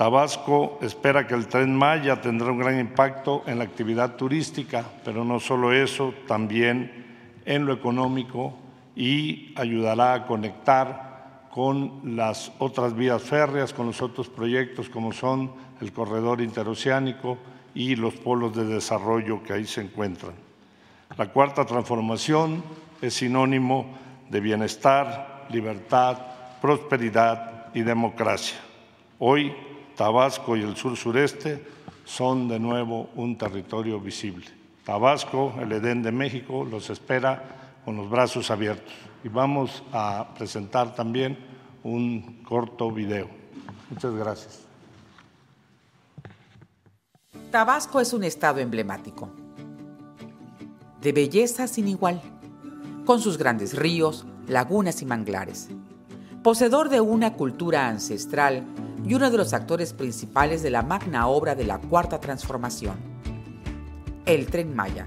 Tabasco espera que el tren Maya tendrá un gran impacto en la actividad turística, pero no solo eso, también en lo económico y ayudará a conectar con las otras vías férreas, con los otros proyectos como son el corredor interoceánico y los polos de desarrollo que ahí se encuentran. La cuarta transformación es sinónimo de bienestar, libertad, prosperidad y democracia. Hoy Tabasco y el sur sureste son de nuevo un territorio visible. Tabasco, el Edén de México, los espera con los brazos abiertos y vamos a presentar también un corto video. Muchas gracias. Tabasco es un estado emblemático, de belleza sin igual, con sus grandes ríos, lagunas y manglares. Poseedor de una cultura ancestral y uno de los actores principales de la magna obra de la Cuarta Transformación, el Tren Maya,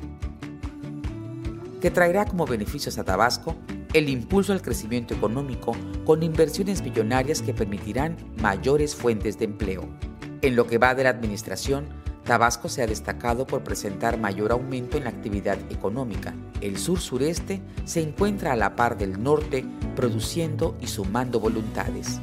que traerá como beneficios a Tabasco el impulso al crecimiento económico con inversiones millonarias que permitirán mayores fuentes de empleo. En lo que va de la administración, Tabasco se ha destacado por presentar mayor aumento en la actividad económica. El sur-sureste se encuentra a la par del norte, produciendo y sumando voluntades.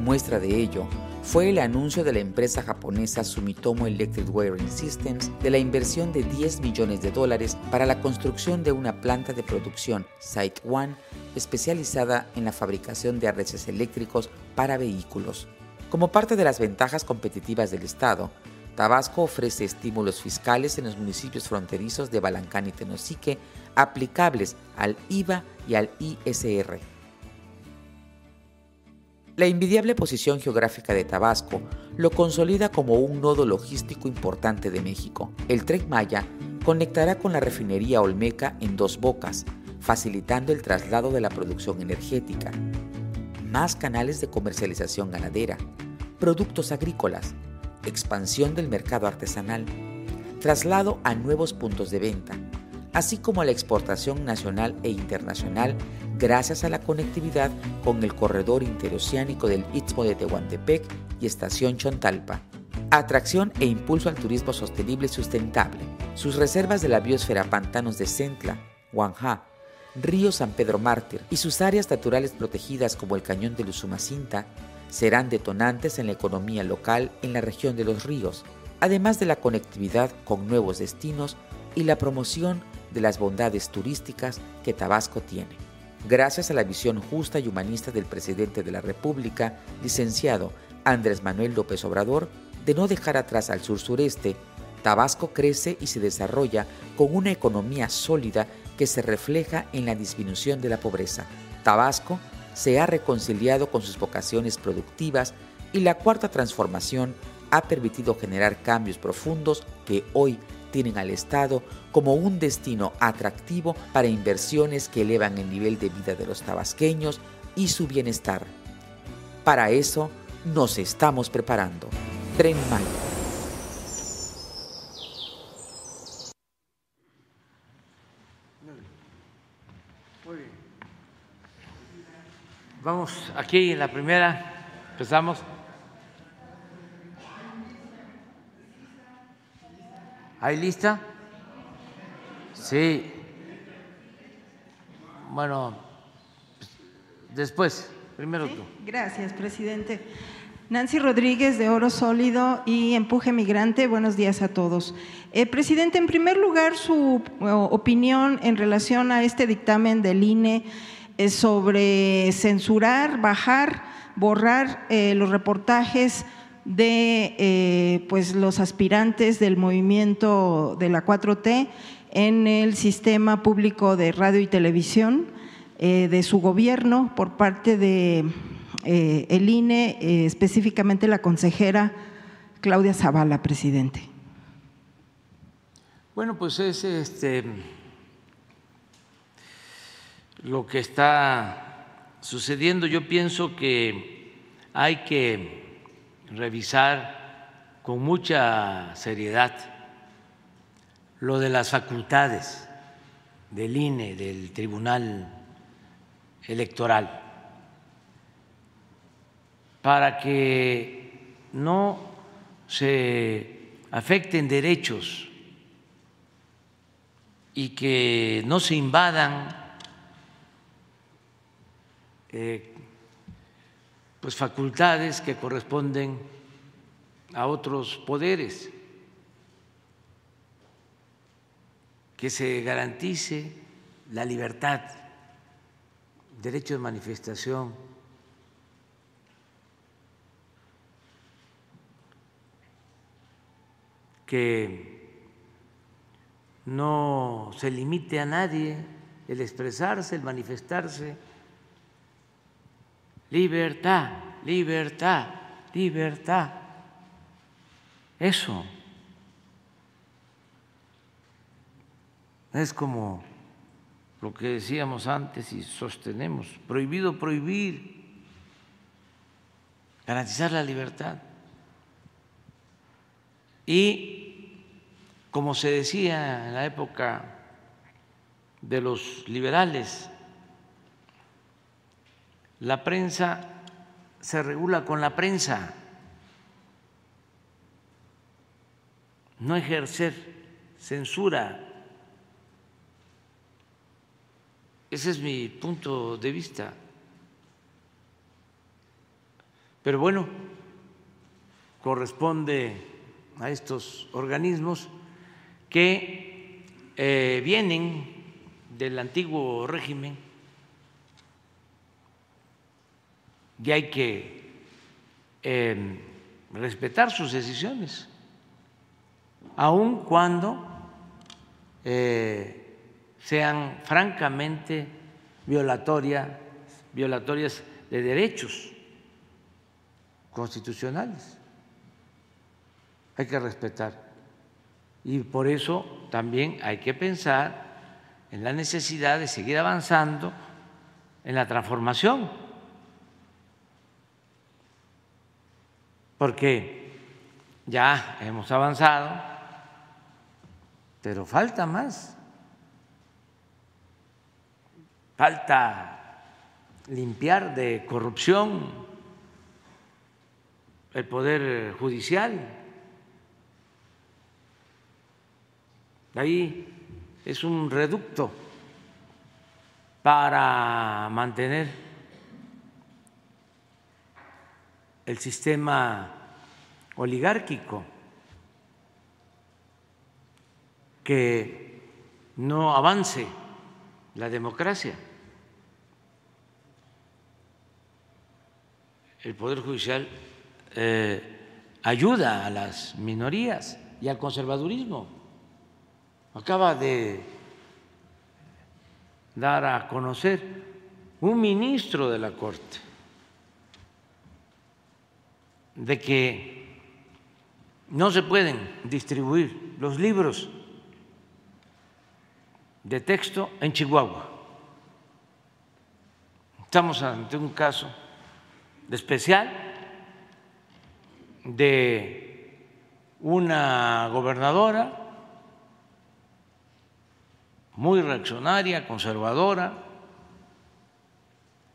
Muestra de ello fue el anuncio de la empresa japonesa Sumitomo Electric Wiring Systems de la inversión de 10 millones de dólares para la construcción de una planta de producción Site One especializada en la fabricación de arreces eléctricos para vehículos. Como parte de las ventajas competitivas del Estado, Tabasco ofrece estímulos fiscales en los municipios fronterizos de Balancán y Tenosique aplicables al IVA y al ISR la envidiable posición geográfica de Tabasco lo consolida como un nodo logístico importante de México. El Tren Maya conectará con la refinería Olmeca en dos bocas, facilitando el traslado de la producción energética, más canales de comercialización ganadera, productos agrícolas, expansión del mercado artesanal, traslado a nuevos puntos de venta, así como a la exportación nacional e internacional gracias a la conectividad con el corredor interoceánico del Istmo de Tehuantepec y Estación Chontalpa. Atracción e impulso al turismo sostenible y sustentable. Sus reservas de la biosfera pantanos de Centla, Huanjá, Río San Pedro Mártir y sus áreas naturales protegidas como el Cañón de Luzumacinta serán detonantes en la economía local en la región de los ríos, además de la conectividad con nuevos destinos y la promoción de las bondades turísticas que Tabasco tiene gracias a la visión justa y humanista del presidente de la República, licenciado Andrés Manuel López Obrador, de no dejar atrás al sur-sureste, Tabasco crece y se desarrolla con una economía sólida que se refleja en la disminución de la pobreza. Tabasco se ha reconciliado con sus vocaciones productivas y la cuarta transformación ha permitido generar cambios profundos que hoy tienen al Estado como un destino atractivo para inversiones que elevan el nivel de vida de los tabasqueños y su bienestar. Para eso nos estamos preparando. Tren Maya. Vamos aquí en la primera, empezamos. ¿Hay lista? Sí. Bueno, después, primero tú. Gracias, presidente. Nancy Rodríguez de Oro Sólido y Empuje Migrante, buenos días a todos. Eh, presidente, en primer lugar, su eh, opinión en relación a este dictamen del INE sobre censurar, bajar, borrar eh, los reportajes de eh, pues los aspirantes del movimiento de la 4T en el sistema público de radio y televisión de su gobierno por parte de el INE, específicamente la consejera Claudia Zavala, presidente. Bueno, pues es este lo que está sucediendo. Yo pienso que hay que revisar con mucha seriedad lo de las facultades del INE, del Tribunal Electoral, para que no se afecten derechos y que no se invadan eh, pues facultades que corresponden a otros poderes, que se garantice la libertad, derecho de manifestación, que no se limite a nadie el expresarse, el manifestarse libertad, libertad, libertad. Eso es como lo que decíamos antes y sostenemos, prohibido prohibir, garantizar la libertad. Y como se decía en la época de los liberales, la prensa se regula con la prensa, no ejercer censura. Ese es mi punto de vista. Pero bueno, corresponde a estos organismos que eh, vienen del antiguo régimen y hay que em, respetar sus decisiones, aun cuando eh, sean francamente violatorias, violatorias de derechos constitucionales. Hay que respetar. Y por eso también hay que pensar en la necesidad de seguir avanzando en la transformación porque ya hemos avanzado, pero falta más. Falta limpiar de corrupción el poder judicial. Ahí es un reducto para mantener el sistema oligárquico, que no avance la democracia. El Poder Judicial eh, ayuda a las minorías y al conservadurismo. Acaba de dar a conocer un ministro de la Corte de que no se pueden distribuir los libros de texto en Chihuahua. Estamos ante un caso especial de una gobernadora muy reaccionaria, conservadora,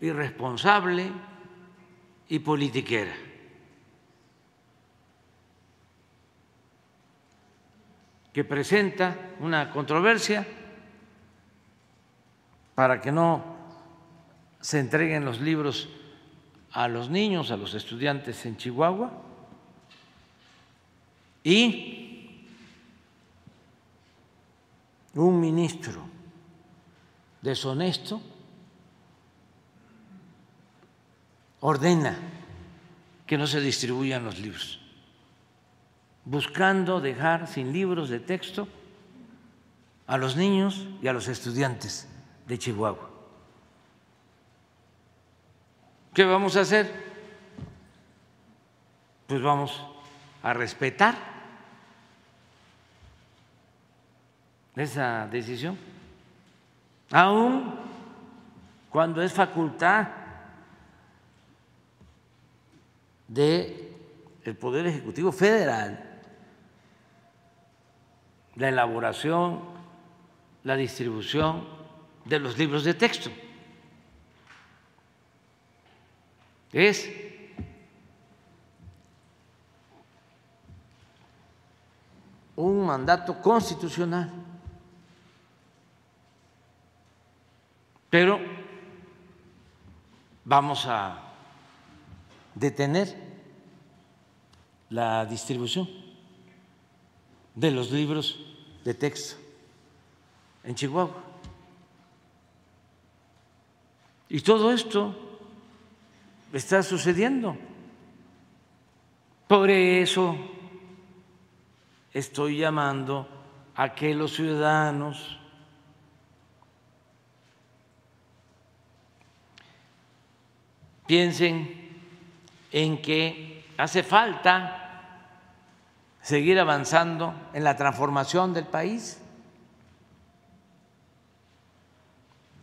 irresponsable y politiquera. Que presenta una controversia para que no se entreguen los libros a los niños, a los estudiantes en Chihuahua. Y un ministro deshonesto ordena que no se distribuyan los libros, buscando dejar sin libros de texto a los niños y a los estudiantes de Chihuahua. ¿Qué vamos a hacer? Pues vamos a respetar esa decisión, aun cuando es facultad del el Poder Ejecutivo Federal la elaboración, la distribución de los libros de texto. Es un mandato constitucional. Pero vamos a detener la distribución de los libros de texto en Chihuahua. Y todo esto está sucediendo. Por eso estoy llamando a que los ciudadanos piensen en que hace falta seguir avanzando en la transformación del país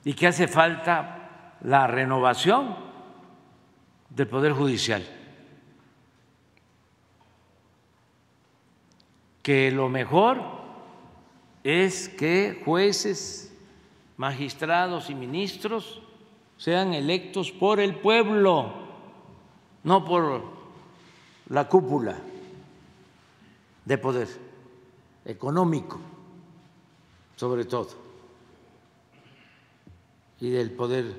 y que hace falta la renovación del Poder Judicial. Que lo mejor es que jueces, magistrados y ministros sean electos por el pueblo, no por la cúpula de poder económico, sobre todo, y del poder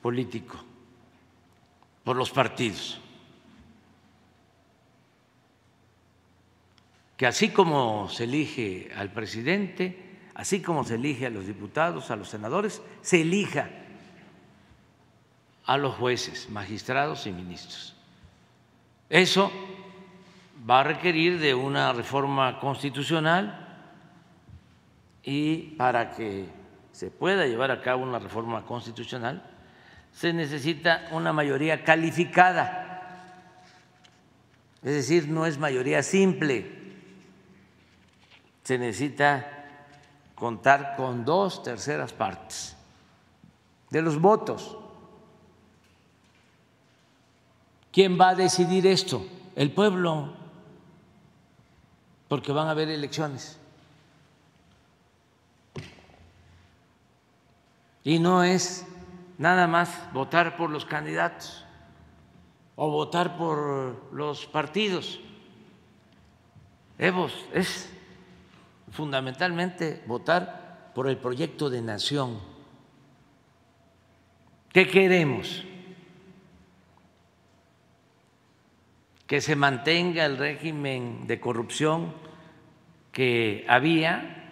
político por los partidos. Que así como se elige al presidente, así como se elige a los diputados, a los senadores, se elija a los jueces, magistrados y ministros. Eso va a requerir de una reforma constitucional y para que se pueda llevar a cabo una reforma constitucional se necesita una mayoría calificada, es decir, no es mayoría simple, se necesita contar con dos terceras partes de los votos. ¿Quién va a decidir esto? El pueblo, porque van a haber elecciones. Y no es nada más votar por los candidatos o votar por los partidos. es fundamentalmente votar por el proyecto de nación. ¿Qué queremos? Que se mantenga el régimen de corrupción que había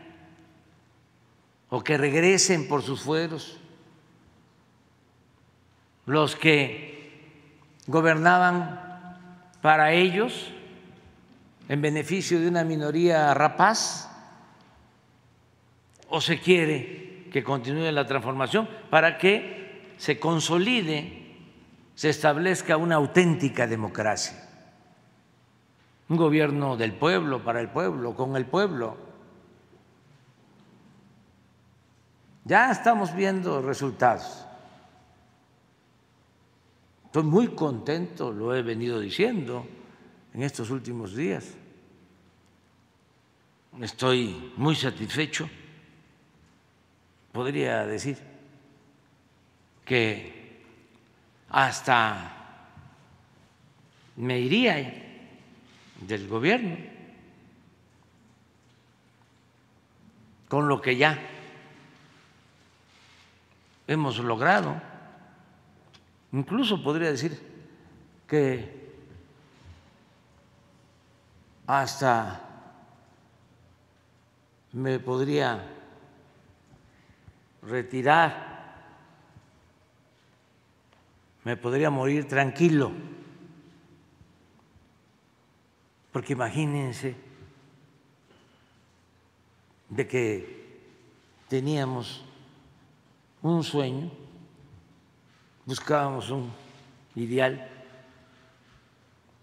o que regresen por sus fueros. Los que gobernaban para ellos en beneficio de una minoría rapaz o se quiere que continúe la transformación para que se consolide, se establezca una auténtica democracia, un gobierno del pueblo, para el pueblo, con el pueblo. Ya estamos viendo resultados. Estoy muy contento, lo he venido diciendo en estos últimos días. Estoy muy satisfecho. Podría decir que hasta me iría del gobierno. Con lo que ya hemos logrado. Incluso podría decir que hasta me podría retirar, me podría morir tranquilo, porque imagínense de que teníamos un sueño, buscábamos un ideal,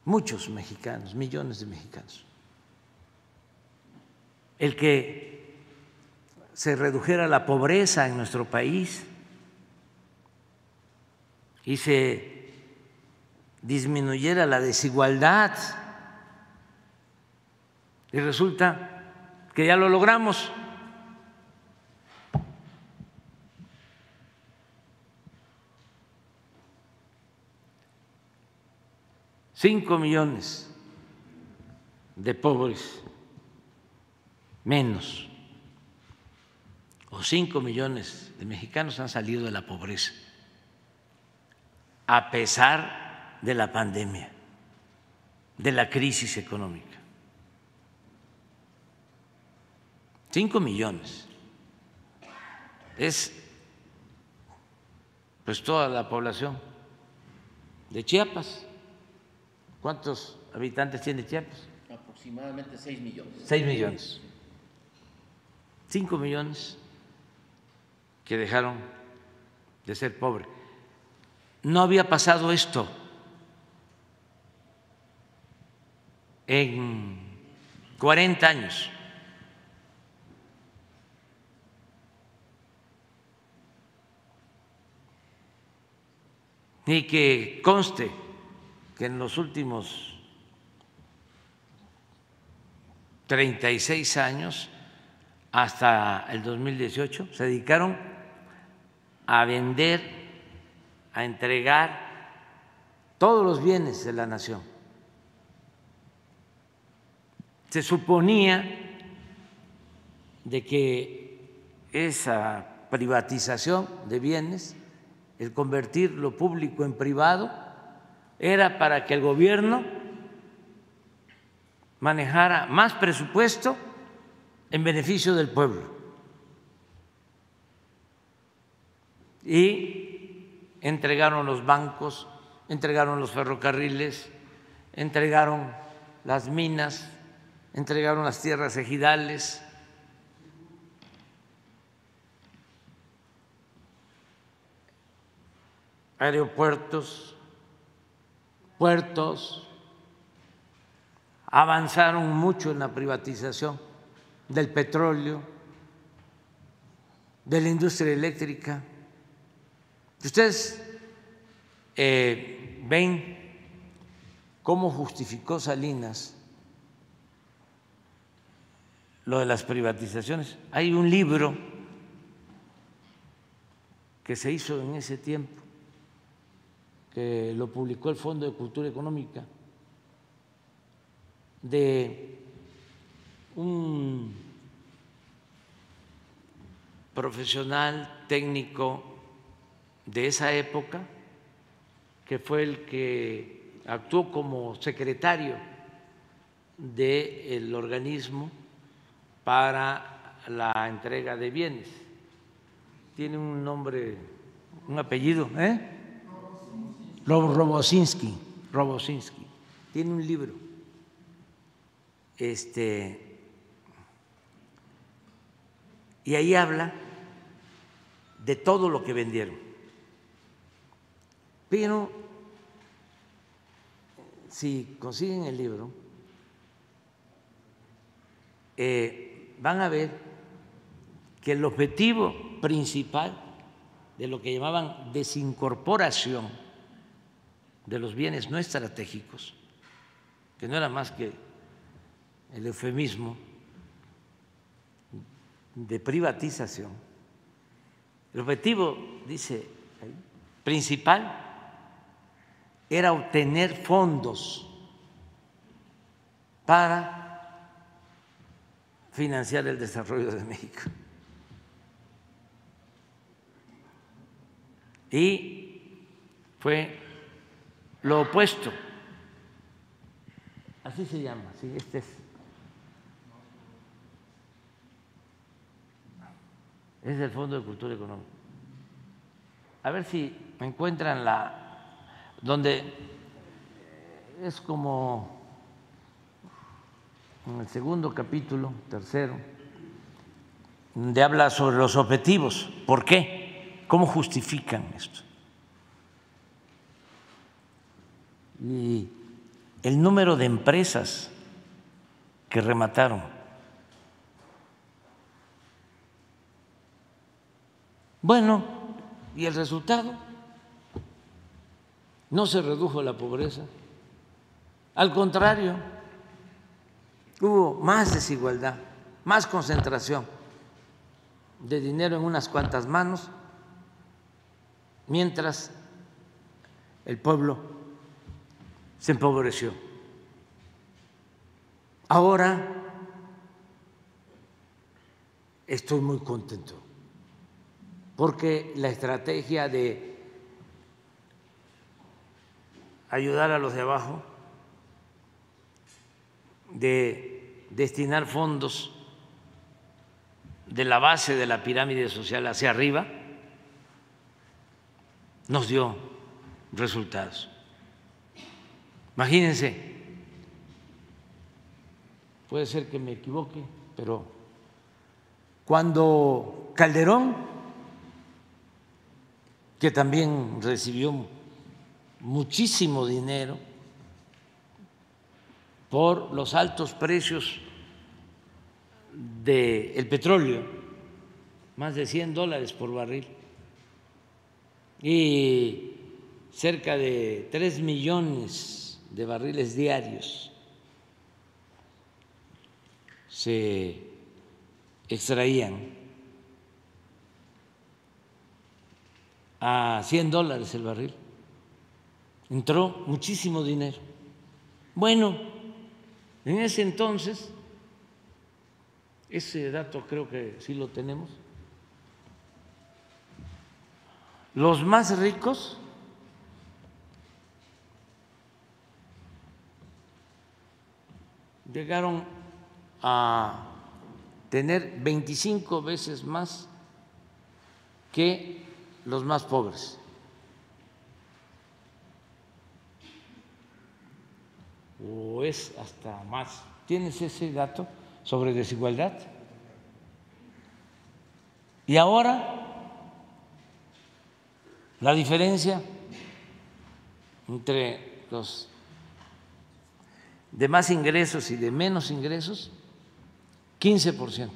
muchos mexicanos, millones de mexicanos, el que se redujera la pobreza en nuestro país y se disminuyera la desigualdad. Y resulta que ya lo logramos. Cinco millones de pobres menos, o cinco millones de mexicanos han salido de la pobreza, a pesar de la pandemia, de la crisis económica. Cinco millones. Es pues toda la población de Chiapas. ¿Cuántos habitantes tiene Chiapas? Aproximadamente 6 millones. 6 millones. 5 millones que dejaron de ser pobres. No había pasado esto en 40 años. Ni que conste que en los últimos 36 años, hasta el 2018, se dedicaron a vender, a entregar todos los bienes de la nación. Se suponía de que esa privatización de bienes, el convertir lo público en privado, era para que el gobierno manejara más presupuesto en beneficio del pueblo. Y entregaron los bancos, entregaron los ferrocarriles, entregaron las minas, entregaron las tierras ejidales. Aeropuertos, puertos, avanzaron mucho en la privatización del petróleo, de la industria eléctrica. Ustedes eh, ven cómo justificó Salinas lo de las privatizaciones. Hay un libro que se hizo en ese tiempo lo publicó el Fondo de Cultura Económica, de un profesional técnico de esa época, que fue el que actuó como secretario del organismo para la entrega de bienes. Tiene un nombre, un apellido, ¿eh? Robosinski, Robosinski, tiene un libro este, y ahí habla de todo lo que vendieron. Pero si consiguen el libro, eh, van a ver que el objetivo principal de lo que llamaban desincorporación de los bienes no estratégicos, que no era más que el eufemismo de privatización. El objetivo, dice, principal era obtener fondos para financiar el desarrollo de México. Y fue lo opuesto. Así se llama, sí, este es. Es el Fondo de Cultura Económica. A ver si encuentran la donde es como en el segundo capítulo, tercero, donde habla sobre los objetivos. ¿Por qué? ¿Cómo justifican esto? Y el número de empresas que remataron. Bueno, ¿y el resultado? No se redujo la pobreza. Al contrario, hubo más desigualdad, más concentración de dinero en unas cuantas manos, mientras el pueblo se empobreció. Ahora estoy muy contento porque la estrategia de ayudar a los de abajo, de destinar fondos de la base de la pirámide social hacia arriba, nos dio resultados. Imagínense, puede ser que me equivoque, pero cuando Calderón, que también recibió muchísimo dinero por los altos precios del petróleo, más de 100 dólares por barril, y cerca de 3 millones de barriles diarios se extraían a 100 dólares el barril entró muchísimo dinero. Bueno, en ese entonces, ese dato creo que sí lo tenemos, los más ricos llegaron a tener 25 veces más que los más pobres. o es hasta más. ¿Tienes ese dato sobre desigualdad? Y ahora la diferencia entre los de más ingresos y de menos ingresos, 15%.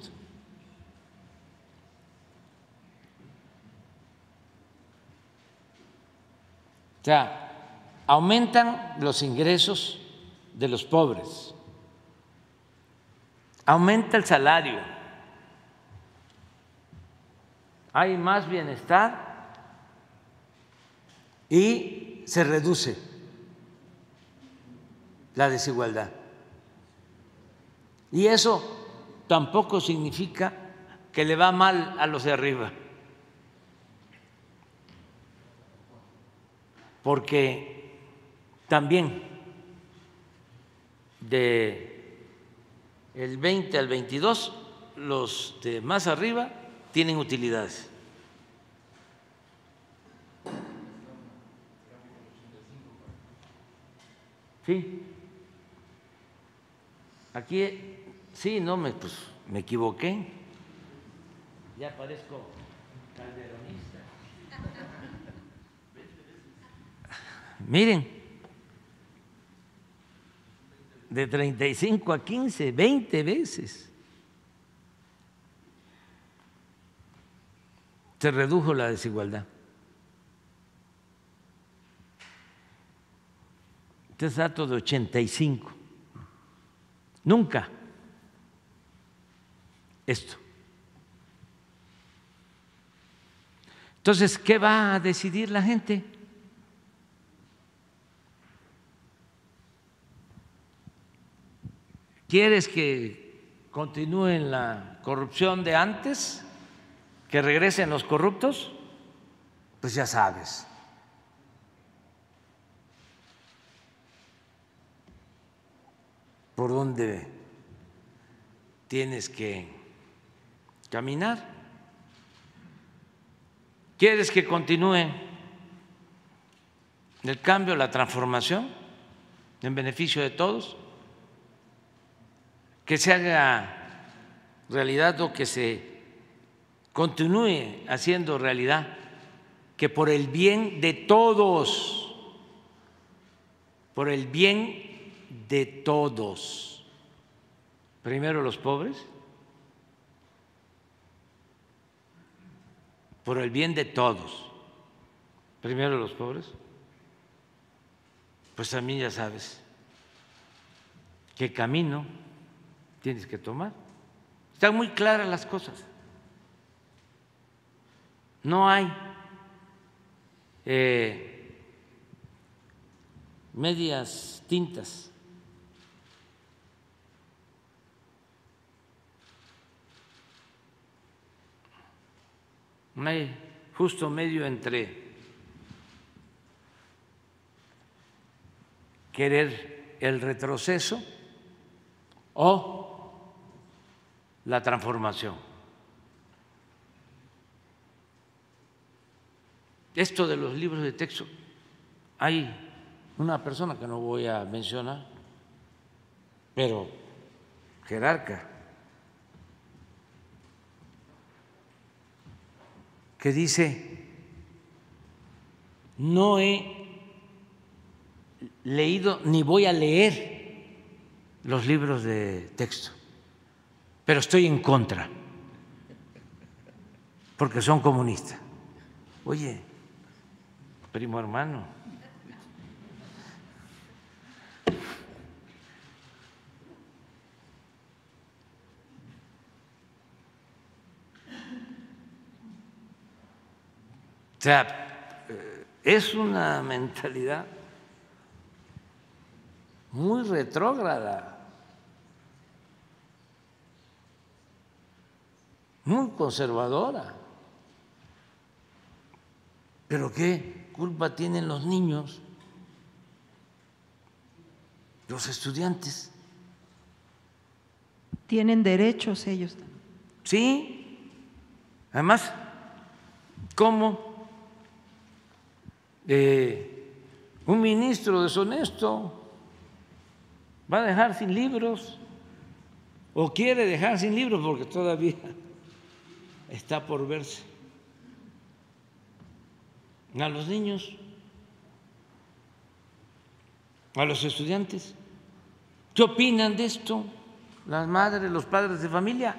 O sea, aumentan los ingresos de los pobres, aumenta el salario, hay más bienestar y se reduce la desigualdad. Y eso tampoco significa que le va mal a los de arriba, porque también de el 20 al 22, los de más arriba tienen utilidades. Sí. Aquí, sí, no, me, pues, me equivoqué. Ya parezco calderonista. <laughs> Miren, de 35 a 15, 20 veces. se redujo la desigualdad. Este es dato de 85. Nunca esto. Entonces, ¿qué va a decidir la gente? ¿Quieres que continúen la corrupción de antes? ¿Que regresen los corruptos? Pues ya sabes. Por dónde tienes que caminar. ¿Quieres que continúe el cambio, la transformación en beneficio de todos? Que se haga realidad o que se continúe haciendo realidad, que por el bien de todos, por el bien de todos, primero los pobres, por el bien de todos, primero los pobres, pues también ya sabes qué camino tienes que tomar. Están muy claras las cosas. No hay eh, medias tintas. Justo medio entre querer el retroceso o la transformación. Esto de los libros de texto, hay una persona que no voy a mencionar, pero jerarca, que dice, no he leído ni voy a leer los libros de texto, pero estoy en contra, porque son comunistas. Oye, primo hermano, O sea, eh, es una mentalidad muy retrógrada, muy conservadora. Pero ¿qué culpa tienen los niños, los estudiantes? Tienen derechos ellos. Sí, además, ¿cómo? Un ministro deshonesto va a dejar sin libros o quiere dejar sin libros porque todavía <laughs> está por verse. A los niños, a los estudiantes. ¿Qué opinan de esto las madres, los padres de familia?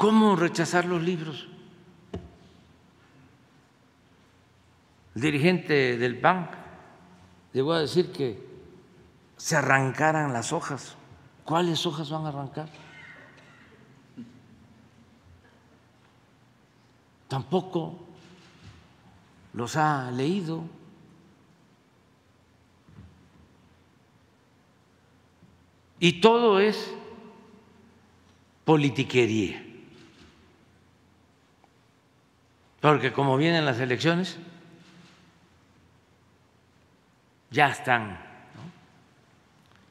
¿Cómo rechazar los libros? El dirigente del PAN llegó a decir que se arrancaran las hojas. ¿Cuáles hojas van a arrancar? Tampoco los ha leído. Y todo es politiquería. Porque como vienen las elecciones, ya están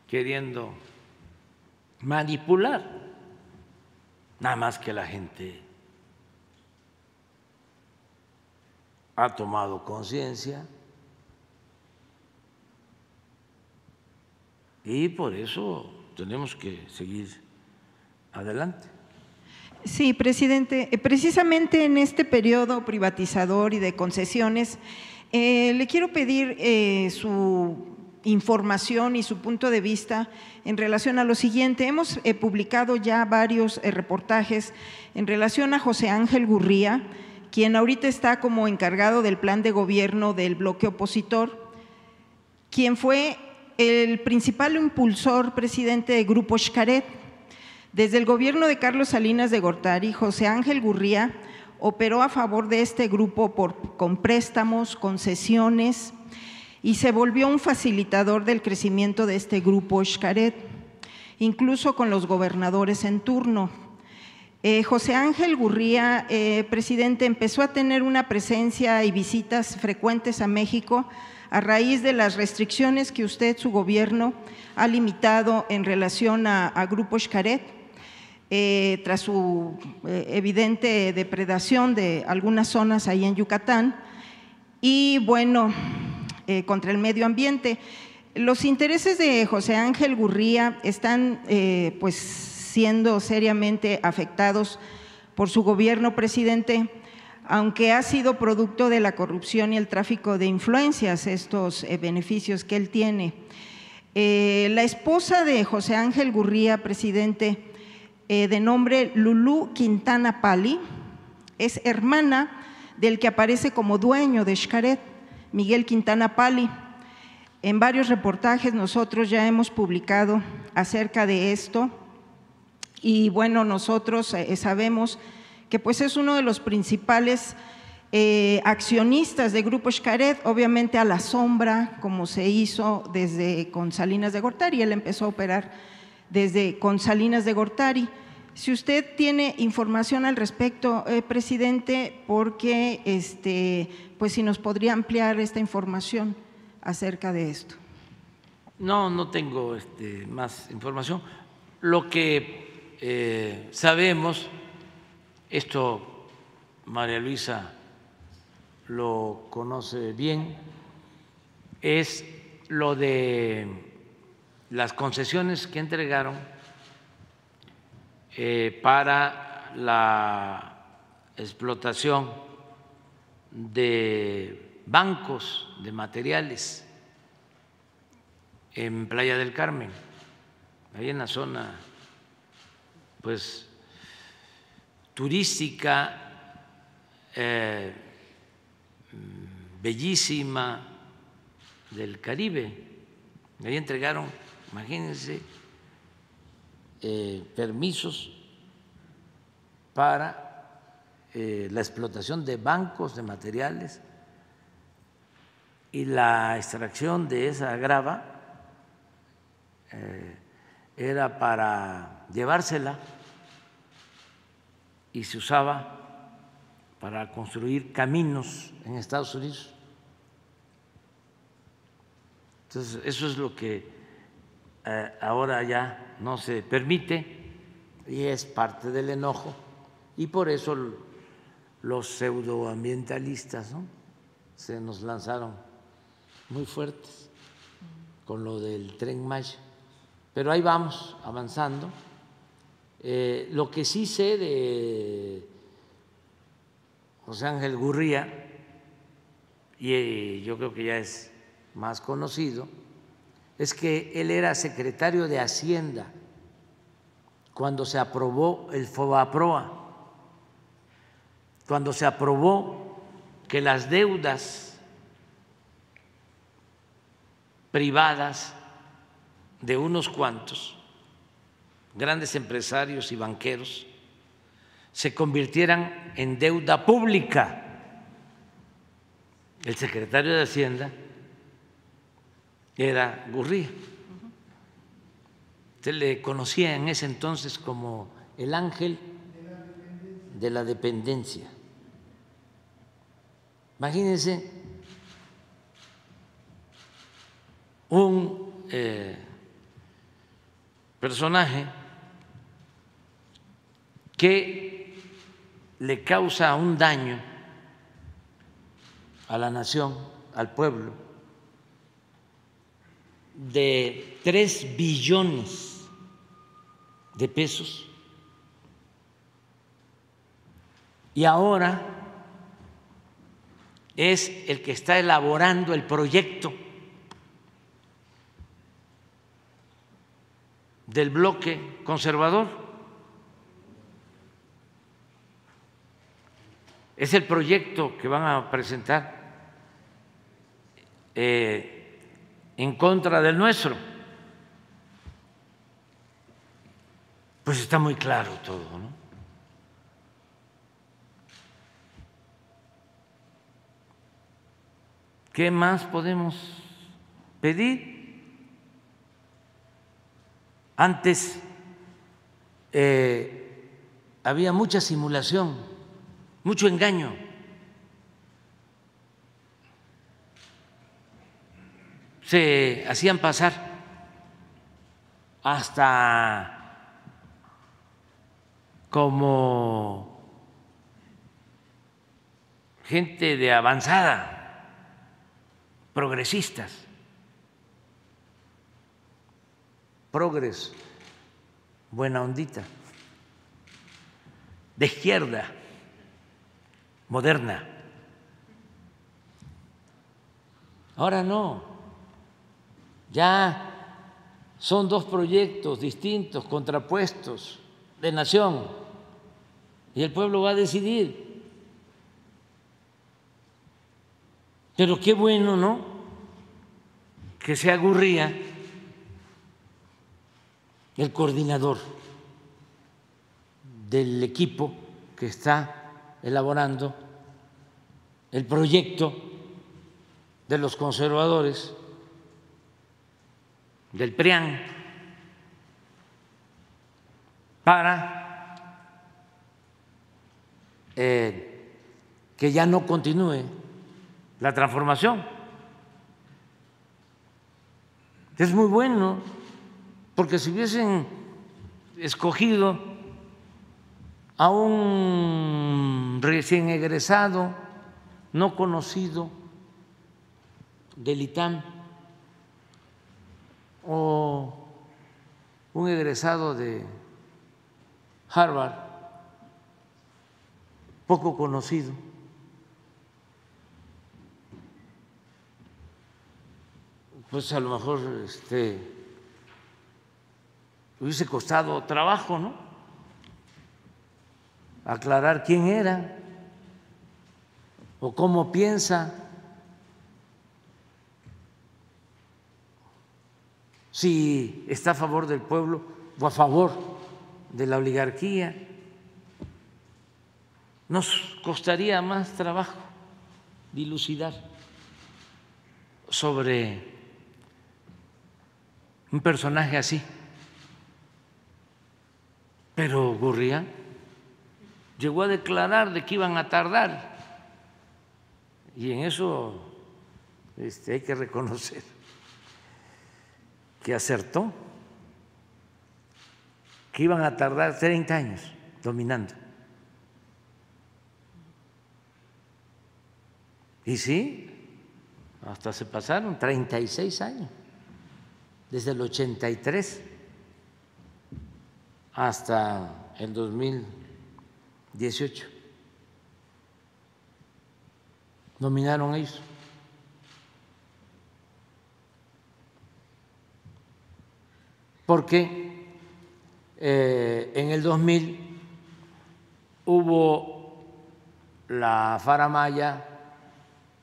queriendo manipular, nada más que la gente ha tomado conciencia y por eso tenemos que seguir adelante. Sí, presidente. Eh, precisamente en este periodo privatizador y de concesiones, eh, le quiero pedir eh, su información y su punto de vista en relación a lo siguiente. Hemos publicado ya varios reportajes en relación a José Ángel Gurría, quien ahorita está como encargado del plan de gobierno del bloque opositor, quien fue el principal impulsor presidente del Grupo Xcaret. Desde el gobierno de Carlos Salinas de Gortari, José Ángel Gurría operó a favor de este grupo por, con préstamos, concesiones, y se volvió un facilitador del crecimiento de este grupo Xcaret, incluso con los gobernadores en turno. Eh, José Ángel Gurría, eh, presidente, empezó a tener una presencia y visitas frecuentes a México a raíz de las restricciones que usted, su gobierno, ha limitado en relación a, Grupo Xcaret, eh, tras su evidente depredación de algunas zonas ahí en Yucatán. Y bueno, eh, contra el medio ambiente. Los intereses de José Ángel Gurría están eh, pues siendo seriamente afectados por su gobierno, presidente, aunque ha sido producto de la corrupción y el tráfico de influencias estos eh, beneficios que él tiene. la esposa de José Ángel Gurría, presidente, de nombre Lulú Quintana Pali, es hermana del que aparece como dueño de Xcaret. Miguel Quintana Pali. En varios reportajes nosotros ya hemos publicado acerca de esto y bueno, nosotros eh, sabemos que pues es uno de los principales eh, accionistas de Grupo Xcaret, obviamente a la sombra, como se hizo desde con Salinas de Gortari, él empezó a operar desde con Salinas de Gortari. Si usted tiene información al respecto, eh, presidente, porque este, pues si nos podría ampliar esta información acerca de esto. No, no tengo este, más información. Lo que eh, sabemos, esto María Luisa lo conoce bien, es lo de las concesiones que entregaron eh, para la explotación de bancos de materiales en Playa del Carmen, ahí en la zona pues turística eh, bellísima del Caribe. Ahí entregaron, imagínense, eh, permisos para eh, la explotación de bancos de materiales y la extracción de esa grava eh, era para llevársela y se usaba para construir caminos en Estados Unidos. Entonces, eso es lo que ahora ya no se permite y es parte del enojo y por eso los pseudoambientalistas se nos lanzaron muy fuertes con lo del tren Maya. Pero ahí vamos avanzando. Eh, lo que sí sé de José Ángel Gurría, y eh, yo creo que ya es más conocido, es que él era secretario de Hacienda cuando se aprobó el FOBAPROA cuando se aprobó que las deudas privadas de unos cuantos grandes empresarios y banqueros se convirtieran en deuda pública. El secretario de Hacienda era Gurría. Se le conocía en ese entonces como el ángel de la dependencia. Imagínense un eh, personaje que le causa un daño a la nación, al pueblo, de tres billones de pesos y ahora es el que está elaborando el proyecto del bloque conservador. Es el proyecto que van a presentar eh, en contra del nuestro. Pues está muy claro todo, ¿no? ¿Qué más podemos pedir? Antes eh, había mucha simulación, mucho engaño. Se hacían pasar hasta como gente de avanzada progresistas, progres, buena ondita, de izquierda, moderna. Ahora no, ya son dos proyectos distintos, contrapuestos, de nación, y el pueblo va a decidir. Pero qué bueno, ¿no? Que se agurría el coordinador del equipo que está elaborando el proyecto de los conservadores del PRIAN para eh, que ya no continúe la transformación. Es muy bueno, porque si hubiesen escogido a un recién egresado, no conocido del ITAM, o un egresado de Harvard, poco conocido, pues a lo mejor este, hubiese costado trabajo, ¿no? Aclarar quién era o cómo piensa, si está a favor del pueblo o a favor de la oligarquía. Nos costaría más trabajo dilucidar sobre un personaje así. Pero Gurría llegó a declarar de que iban a tardar y en eso este, hay que reconocer que acertó, que iban a tardar 30 años dominando. Y sí, hasta se pasaron 36 años desde el 83 hasta el 2018. Dominaron ellos. Porque eh, en el 2000 hubo la faramaya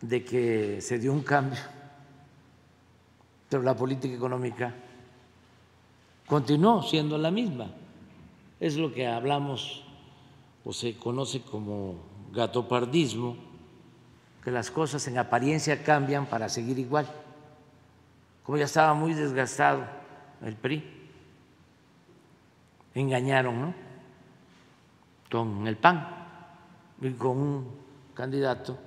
de que se dio un cambio pero la política económica continuó siendo la misma. Es lo que hablamos o se conoce como gatopardismo, que las cosas en apariencia cambian para seguir igual. Como ya estaba muy desgastado el PRI, engañaron ¿no? con el PAN y con un candidato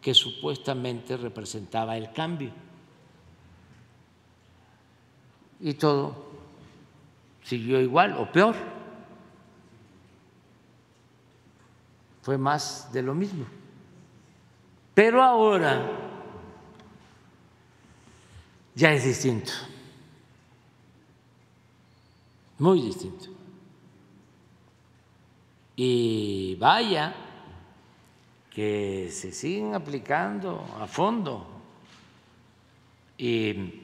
que supuestamente representaba el cambio y todo siguió igual o peor. Fue más de lo mismo. Pero ahora ya es distinto, muy distinto. Y vaya que se siguen aplicando a fondo. Y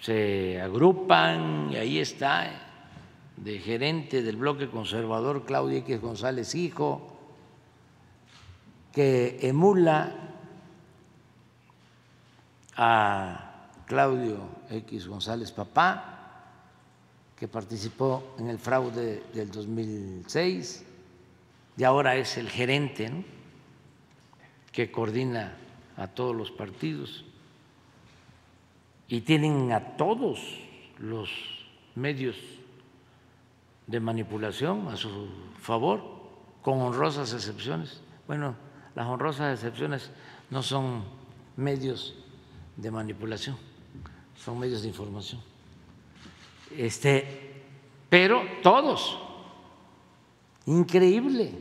se agrupan y ahí está de gerente del bloque conservador Claudia X González Hijo, que emula a Claudio X González Papá, que participó en el fraude del 2006 y ahora es el gerente que coordina a todos los partidos y tienen a todos los medios de manipulación a su favor, con honrosas excepciones. Bueno, las honrosas excepciones no son medios de manipulación, son medios de información. Este, pero todos, increíble.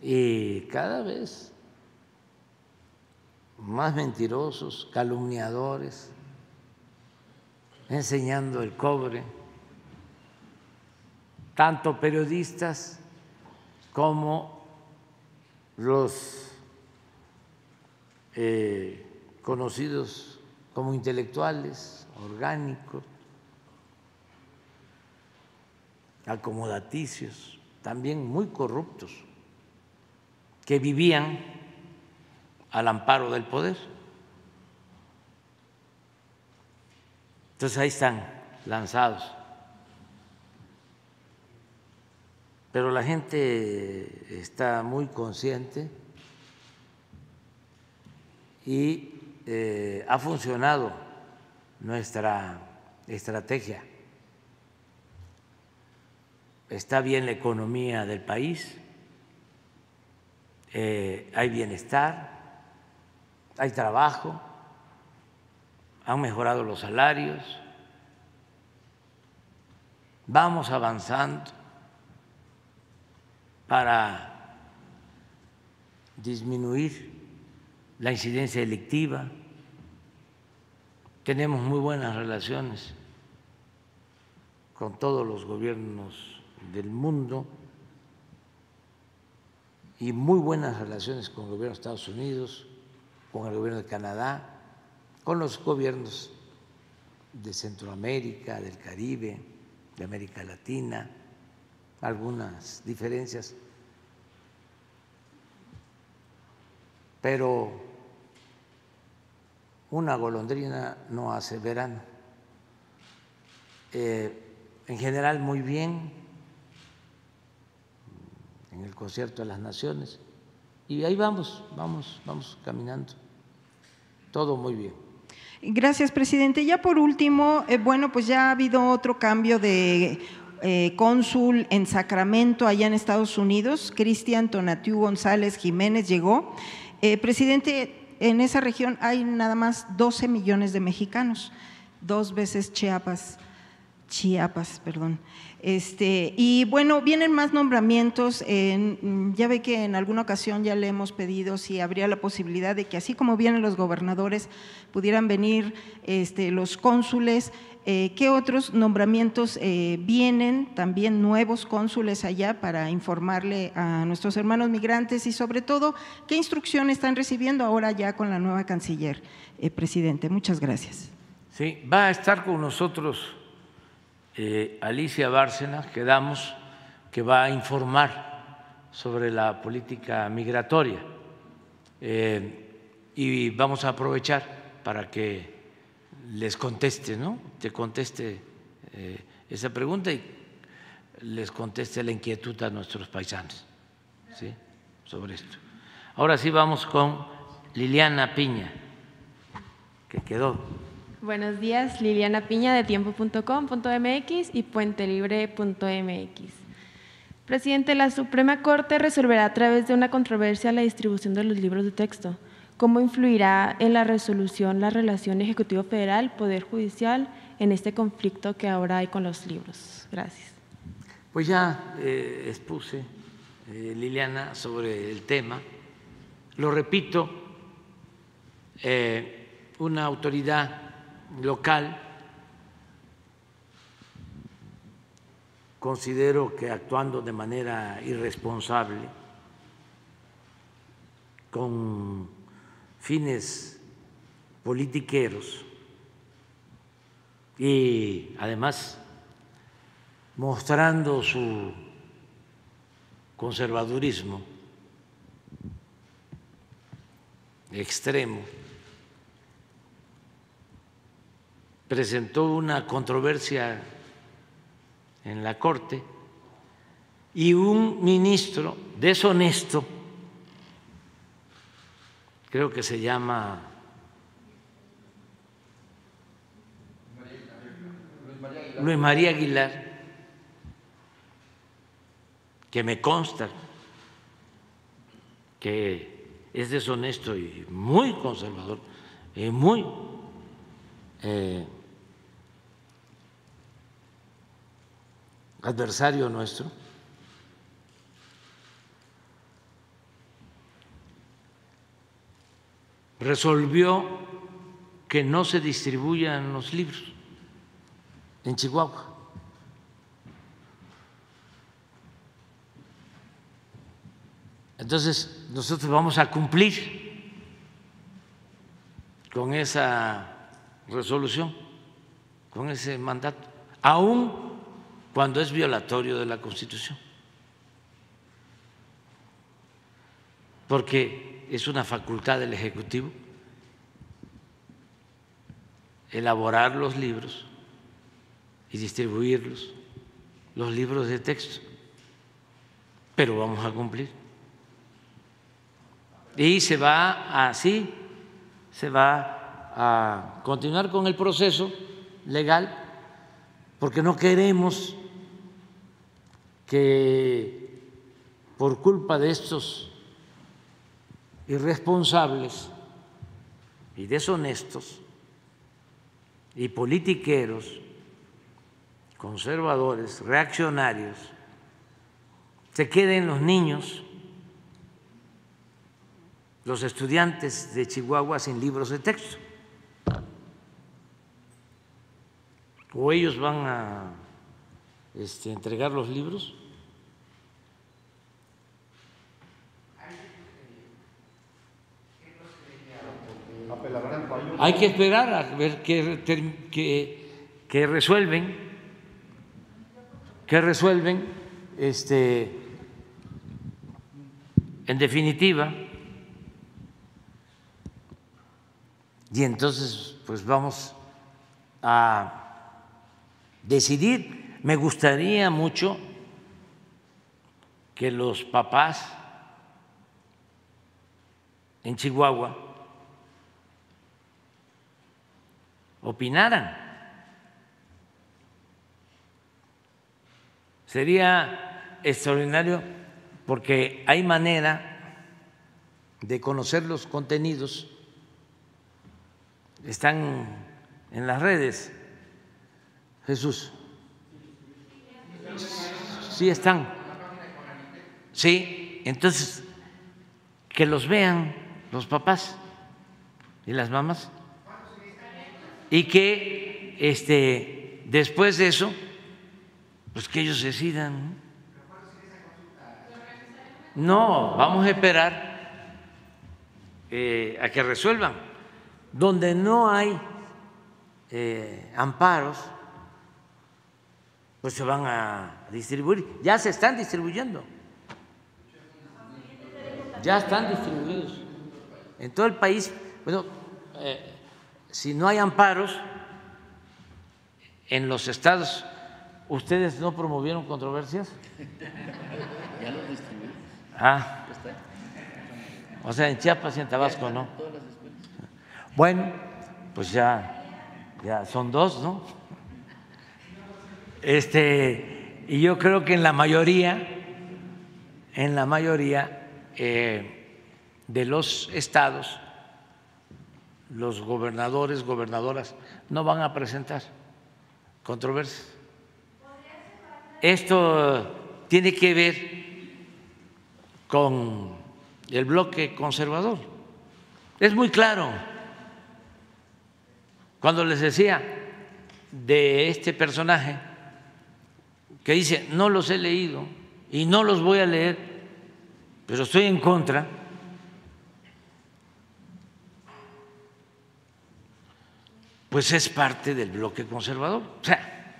Y cada vez más mentirosos, calumniadores, enseñando el cobre, tanto periodistas como los eh, conocidos como intelectuales, orgánicos, acomodaticios, también muy corruptos, que vivían al amparo del poder. Entonces ahí están lanzados. Pero la gente está muy consciente y eh, ha funcionado nuestra estrategia. Está bien la economía del país, eh, hay bienestar, hay trabajo, han mejorado los salarios, vamos avanzando para disminuir la incidencia electiva, tenemos muy buenas relaciones con todos los gobiernos del mundo y muy buenas relaciones con el gobierno de Estados Unidos, con el gobierno de Canadá, con los gobiernos de Centroamérica, del Caribe, de América Latina, algunas diferencias, pero una golondrina no hace verano. Eh, en general muy bien en el concierto de las naciones y ahí vamos, vamos, vamos caminando. Todo muy bien. Gracias, presidente. Ya por último, eh, bueno, pues ya ha habido otro cambio de eh, cónsul en Sacramento, allá en Estados Unidos. Cristian Tonatiu González Jiménez llegó. presidente, en esa región hay nada más 12 millones de mexicanos, dos veces Chiapas, Chiapas, perdón. Este, y bueno, vienen más nombramientos. ya ve que en alguna ocasión ya le hemos pedido si habría la posibilidad de que así como vienen los gobernadores, pudieran venir este, los cónsules. Eh, ¿Qué otros nombramientos eh, vienen, también nuevos cónsules allá para informarle a nuestros hermanos migrantes y sobre todo qué instrucciones están recibiendo ahora ya con la nueva canciller, eh, presidente? Muchas gracias. Sí, va a estar con nosotros Alicia Bárcena, quedamos que va a informar sobre la política migratoria y vamos a aprovechar para que les conteste, ¿no? Te conteste eh, esa pregunta y les conteste la inquietud a nuestros paisanos, ¿sí? Sobre esto. Ahora sí vamos con Liliana Piña, que quedó. Buenos días, Liliana Piña de tiempo.com.mx y puentelibre.mx. Presidente, la Suprema Corte resolverá a través de una controversia la distribución de los libros de texto. ¿Cómo influirá en la resolución la relación Ejecutivo Federal-Poder Judicial en este conflicto que ahora hay con los libros? Gracias. Pues ya eh, expuse, eh, Liliana, sobre el tema. Lo repito, eh, una autoridad local considero que actuando de manera irresponsable, con fines politiqueros. Y además mostrando su conservadurismo extremo, presentó una controversia en la Corte y un ministro deshonesto, creo que se llama Luis María Aguilar, que me consta que es deshonesto y muy conservador, y muy eh, adversario nuestro, resolvió que no se distribuyan los libros en Chihuahua. Entonces, nosotros vamos a cumplir con esa resolución, con ese mandato, aun cuando es violatorio de la Constitución. Porque es una facultad del Ejecutivo elaborar los libros y distribuirlos, los libros de texto, pero vamos a cumplir. Y se va así, se va a continuar con el proceso legal, porque no queremos que por culpa de estos irresponsables y deshonestos y politiqueros, conservadores, reaccionarios, se queden los niños, los estudiantes de Chihuahua sin libros de texto. O ellos van a este, entregar los libros. Hay que esperar a ver qué, que resuelven, que resuelven, este, en definitiva, y entonces pues vamos a decidir. Me gustaría mucho que los papás en Chihuahua opinaran. Sería extraordinario porque hay manera de conocer los contenidos, están en las redes. Jesús. Sí están. Sí, entonces que los vean los papás y las mamás y que este después de eso pues que ellos decidan. No, vamos a esperar eh, a que resuelvan. Donde no hay eh, amparos, pues se van a distribuir. Ya se están distribuyendo. Ya están distribuidos. En todo el país, bueno, eh, si no hay amparos en los estados, ¿ustedes no promovieron controversias? <laughs> Ya lo distribuí. Ah. O sea, en Chiapas y en Tabasco, ¿no? Bueno, pues ya, ya son dos, ¿no? Este, y yo creo que en la mayoría, en la mayoría eh, de los estados, los gobernadores, gobernadoras no van a presentar controversias. Esto tiene que ver con el bloque conservador. Es muy claro. Cuando les decía de este personaje que dice, no los he leído y no los voy a leer, pero estoy en contra, pues es parte del bloque conservador. O sea,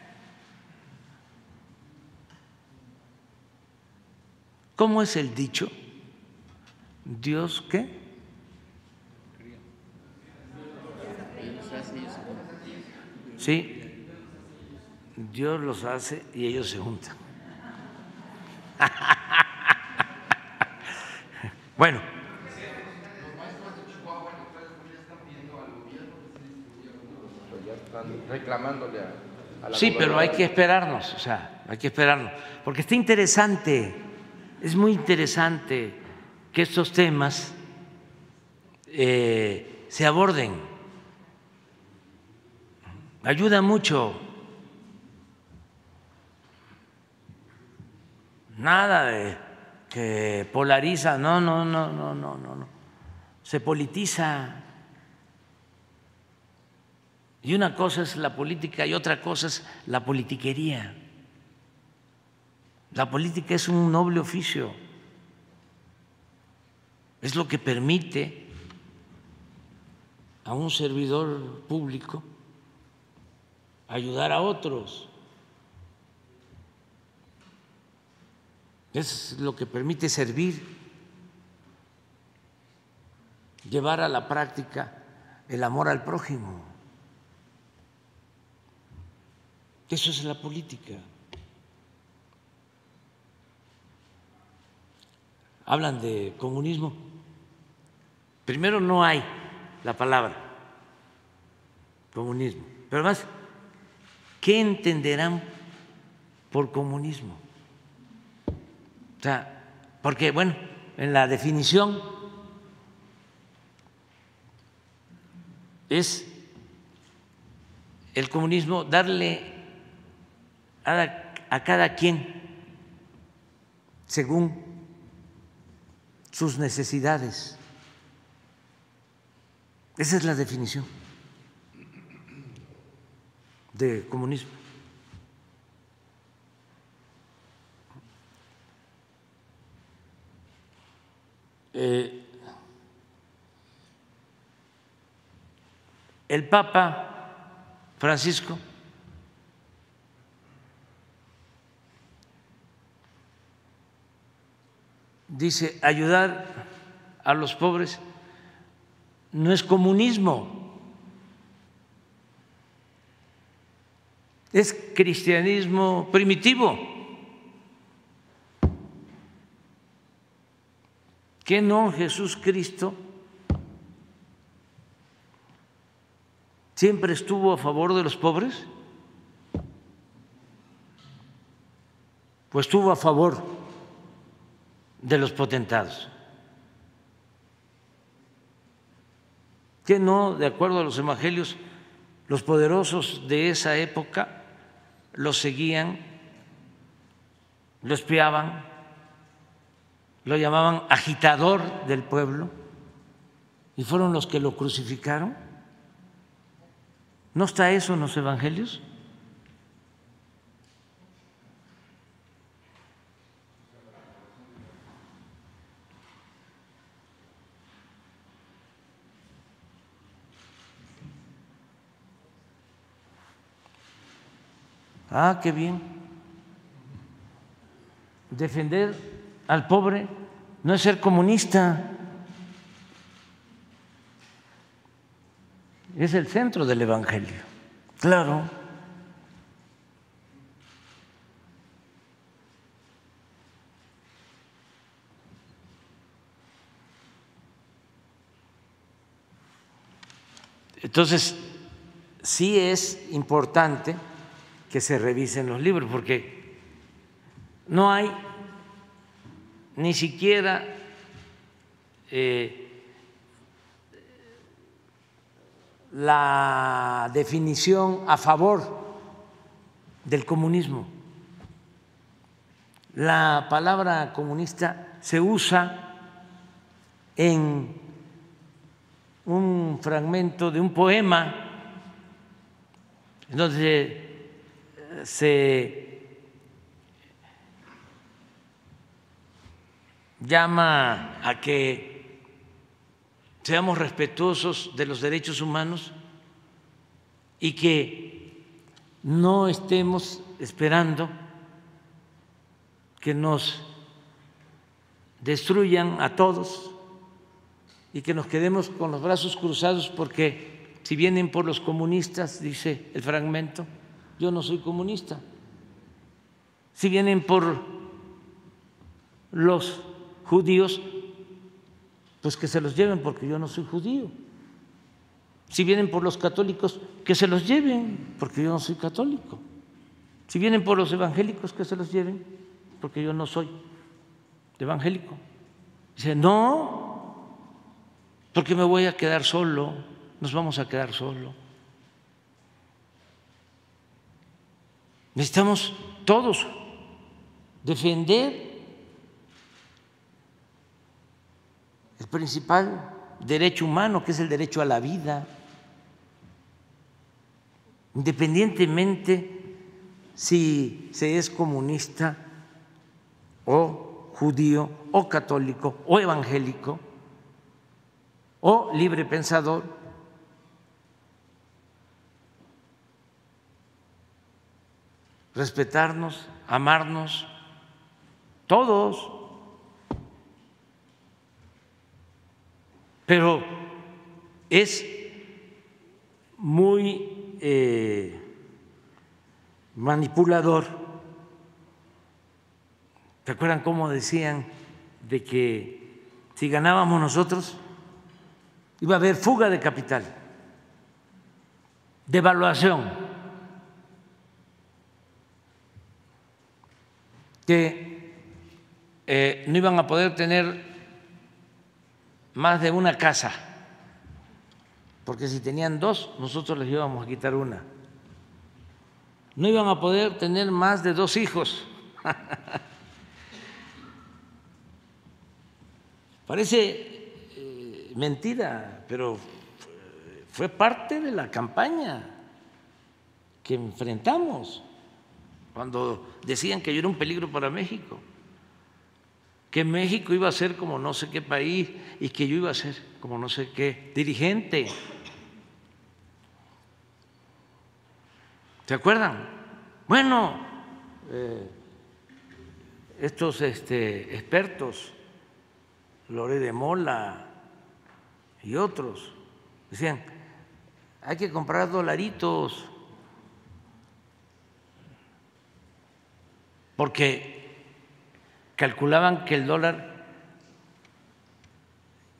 ¿cómo es el dicho? Dios qué? Sí, Dios los hace y ellos se juntan. <laughs> bueno. Reclamándole a, la Sí, pero hay que esperarnos, o sea, hay que esperarnos, porque está interesante, es muy interesante que estos temas eh, se aborden, ayuda mucho. Nada de que polariza, no, no, no, no, no, no, no. Se politiza. Y una cosa es la política y otra cosa es la politiquería. La política es un noble oficio. Es lo que permite a un servidor público ayudar a otros. Es lo que permite servir, llevar a la práctica el amor al prójimo. Eso es la política. Hablan de comunismo. Primero no hay la palabra comunismo, pero más, ¿qué entenderán por comunismo? O sea, porque, bueno, en la definición es el comunismo darle a, cada quien según sus necesidades. Esa es la definición de comunismo. Eh, el Papa Francisco dice, ayudar a los pobres no es comunismo, es cristianismo primitivo. ¿Qué no Jesús Cristo siempre estuvo a favor de los pobres? Pues estuvo a favor de los potentados. Que no, de acuerdo a los evangelios, los poderosos de esa época lo seguían, lo espiaban, lo llamaban agitador del pueblo y fueron los que lo crucificaron. ¿No está eso en los evangelios? Ah, qué bien. Defender al pobre no es ser comunista. Es el centro del Evangelio. Claro. Entonces, sí es importante que se revisen los libros, porque no hay ni siquiera eh, la definición a favor del comunismo. La palabra comunista se usa en un fragmento de un poema donde se llama a que seamos respetuosos de los derechos humanos y que no estemos esperando que nos destruyan a todos y que nos quedemos con los brazos cruzados porque si vienen por los comunistas, dice el fragmento, yo no soy comunista. Si vienen por los judíos, pues que se los lleven porque yo no soy judío. Si vienen por los católicos, que se los lleven porque yo no soy católico. Si vienen por los evangélicos, que se los lleven porque yo no soy evangélico. Dice, no, porque me voy a quedar solo, nos vamos a quedar solo. Necesitamos todos defender el principal derecho humano, que es el derecho a la vida, independientemente si se es comunista o judío o católico o evangélico o libre pensador. Respetarnos, amarnos, todos. Pero es muy eh, manipulador. ¿Se acuerdan cómo decían de que si ganábamos nosotros iba a haber fuga de capital, devaluación, que eh, no iban a poder tener más de una casa, porque si tenían dos, nosotros les íbamos a quitar una. No iban a poder tener más de dos hijos. <laughs> Parece eh, mentira, pero fue parte de la campaña que enfrentamos cuando decían que yo era un peligro para México, que México iba a ser como no sé qué país y que yo iba a ser como no sé qué dirigente. ¿Se acuerdan? Bueno, eh, estos este, expertos Lore de Mola y otros, decían, hay que comprar dolaritos, porque calculaban que el dólar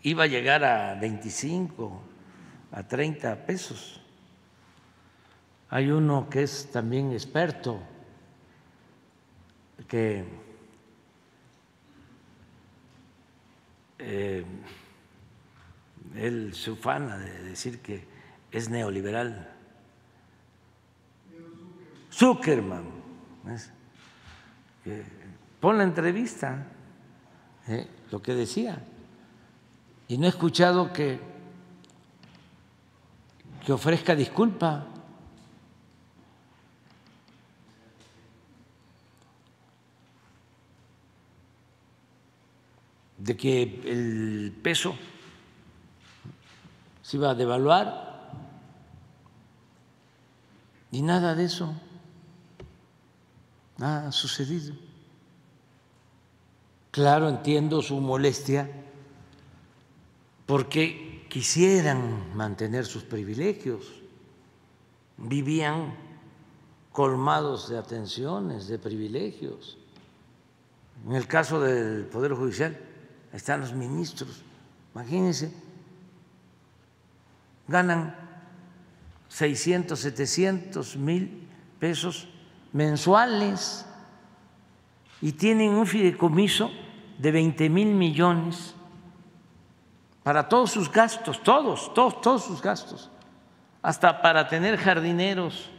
iba a llegar a 25, a 30 pesos. Hay uno que es también experto, que eh, él se ufana de decir que es neoliberal. Zuckerman, pon la entrevista, eh, lo que decía, y no he escuchado que, que ofrezca disculpa. de que el peso se iba a devaluar. Y nada de eso, ha sucedido. Claro, entiendo su molestia porque quisieran mantener sus privilegios, vivían colmados de atenciones, de privilegios. En el caso del Poder Judicial, están los ministros, imagínense, ganan 600, 700 mil pesos mensuales y tienen un fideicomiso de 20 mil millones para todos sus gastos, todos, todos, todos sus gastos, hasta para tener jardineros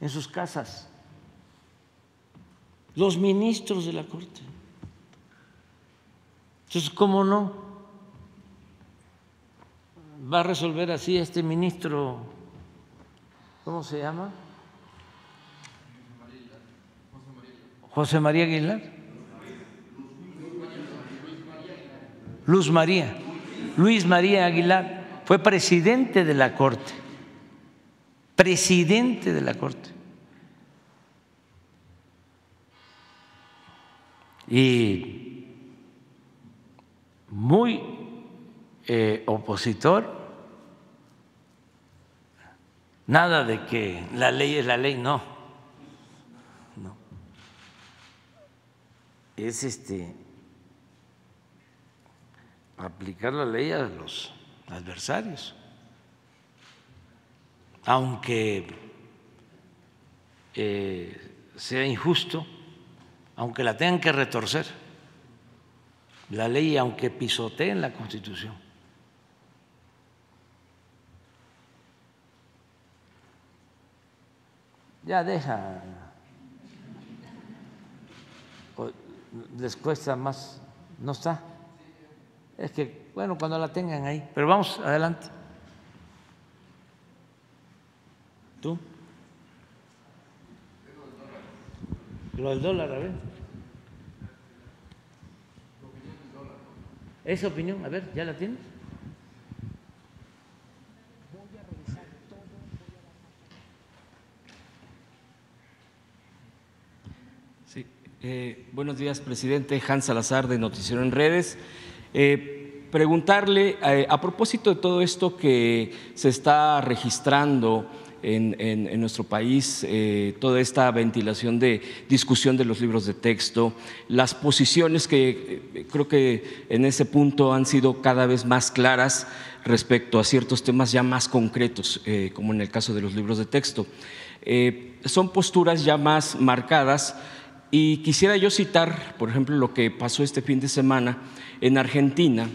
en sus casas, los ministros de la Corte. Entonces, ¿cómo no va a resolver así este ministro? ¿Cómo se llama? José María Aguilar. Luz María. Luis María Aguilar fue presidente de la Corte presidente de la Corte. Y muy eh, opositor, nada de que la ley es la ley, no. no. Es este aplicar la ley a los adversarios aunque eh, sea injusto, aunque la tengan que retorcer, la ley aunque pisoteen la Constitución. Ya deja, les cuesta más, no está. Es que, bueno, cuando la tengan ahí, pero vamos adelante. ¿Tú? Lo del dólar, a ver. Esa opinión, a ver, ¿ya la tienes? Sí. Eh, buenos días, presidente. Hans Salazar de Noticiero en Redes. Eh, preguntarle, eh, a propósito de todo esto que se está registrando en, nuestro país, toda esta ventilación de discusión de los libros de texto, las posiciones que creo que en ese punto han sido cada vez más claras respecto a ciertos temas ya más concretos, como en el caso de los libros de texto. son posturas ya más marcadas y quisiera yo citar, por ejemplo, lo que pasó este fin de semana en Argentina,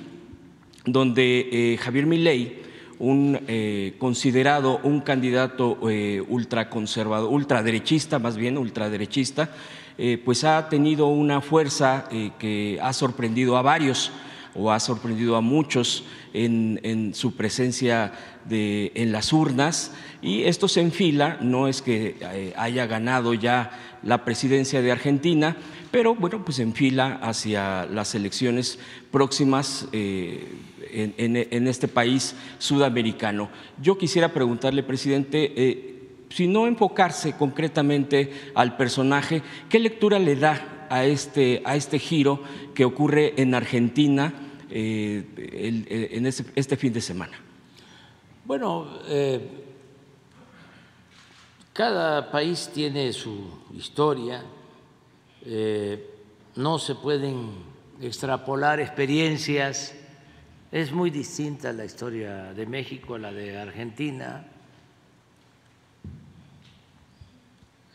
donde Javier Milei, un eh, considerado un candidato eh, ultraconservador, ultraderechista, más bien ultraderechista, eh, pues ha tenido una fuerza que ha sorprendido a varios o ha sorprendido a muchos en, su presencia de, en las urnas y esto se enfila, no es que haya ganado ya la presidencia de Argentina, pero bueno, pues enfila hacia las elecciones próximas en, este país sudamericano. Yo quisiera preguntarle, presidente, eh, si no enfocarse concretamente al personaje, ¿qué lectura le da a este, a este giro que ocurre en Argentina eh, en este, fin de semana? Bueno, eh, cada país tiene su historia, no se pueden extrapolar experiencias. Es muy distinta la historia de México a la de Argentina,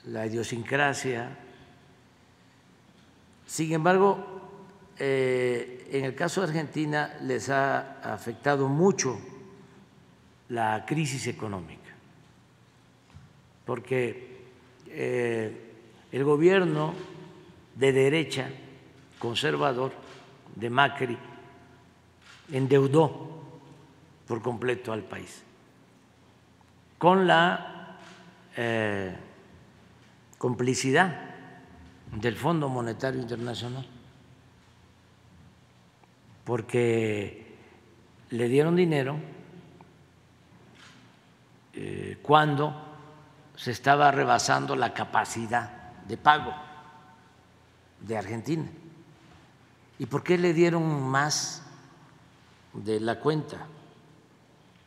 la idiosincrasia. Sin embargo, eh, en el caso de Argentina les ha afectado mucho la crisis económica, porque eh, el gobierno de derecha conservador de Macri endeudó por completo al país con la eh, complicidad del Fondo Monetario Internacional, porque le dieron dinero eh, cuando se estaba rebasando la capacidad de pago de Argentina. ¿Y por qué le dieron más de la cuenta,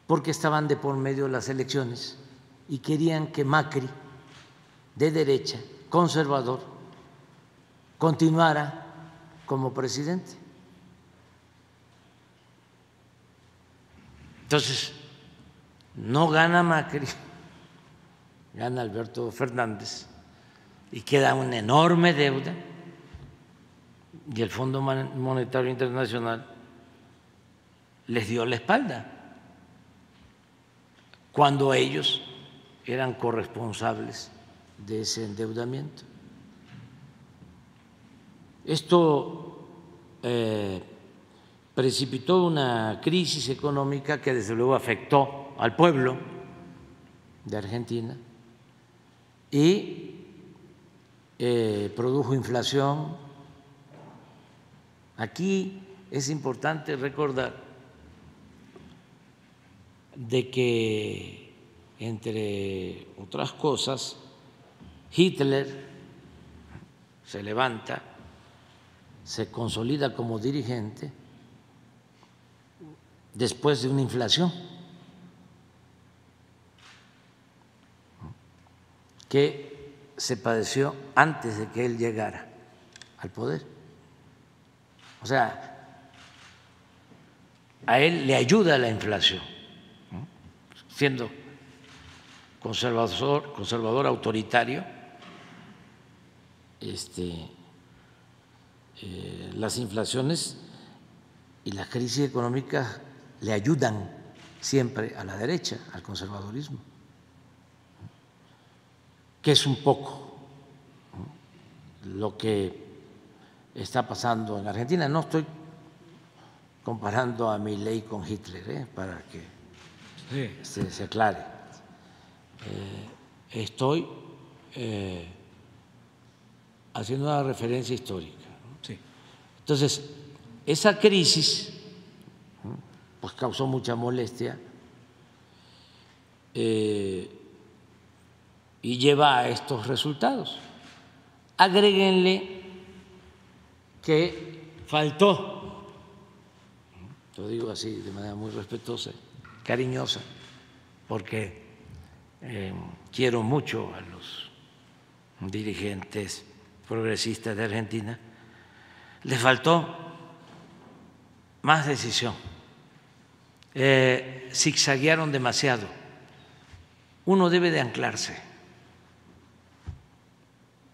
porque estaban de por medio las elecciones y querían que Macri, de derecha, conservador, continuara como presidente. Entonces, no gana Macri, gana Alberto Fernández y queda una enorme deuda y el Fondo Monetario Internacional les dio la espalda cuando ellos eran corresponsables de ese endeudamiento. Esto eh, precipitó una crisis económica que desde luego afectó al pueblo de Argentina y eh, produjo inflación. Aquí es importante recordar de que entre otras cosas, Hitler se levanta, se consolida como dirigente después de una inflación que se padeció antes de que él llegara al poder. O sea, a él le ayuda la inflación, siendo conservador, conservador autoritario, este, eh, las inflaciones y las crisis económicas le ayudan siempre a la derecha, al conservadurismo, que es un poco lo que está pasando en Argentina. No estoy comparando a mi ley con Hitler, ¿eh? para que se, se, aclare. Eh, estoy eh, haciendo una referencia histórica. Sí. Entonces, esa crisis pues causó mucha molestia eh, y lleva a estos resultados. Agréguenle que faltó, lo digo así de manera muy respetuosa, cariñosa, porque eh, quiero mucho a los dirigentes progresistas de Argentina, le faltó más decisión. Eh, zigzaguearon demasiado. Uno debe de anclarse,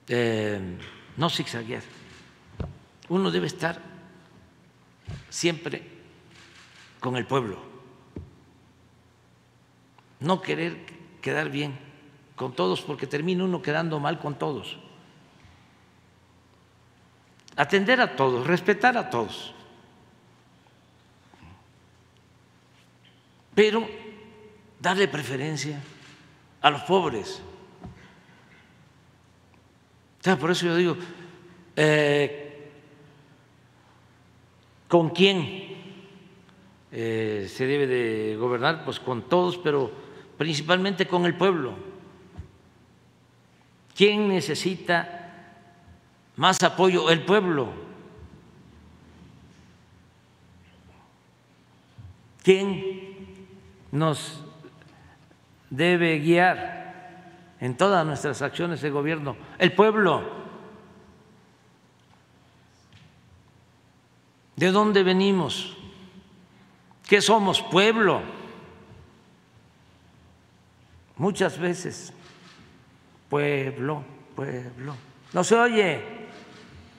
eh, no zigzaguear. Uno debe estar siempre con el pueblo, no querer quedar bien con todos porque termina uno quedando mal con todos. Atender a todos, respetar a todos. Pero darle preferencia a los pobres. Sea, por eso yo digo, eh, ¿con quién eh, se debe de gobernar? Pues con todos, pero principalmente con el pueblo. ¿Quién necesita más apoyo? El pueblo. ¿Quién nos debe guiar en todas nuestras acciones de gobierno? El pueblo. ¿De dónde venimos? ¿Qué somos? Pueblo. Muchas veces, pueblo, pueblo. No se oye,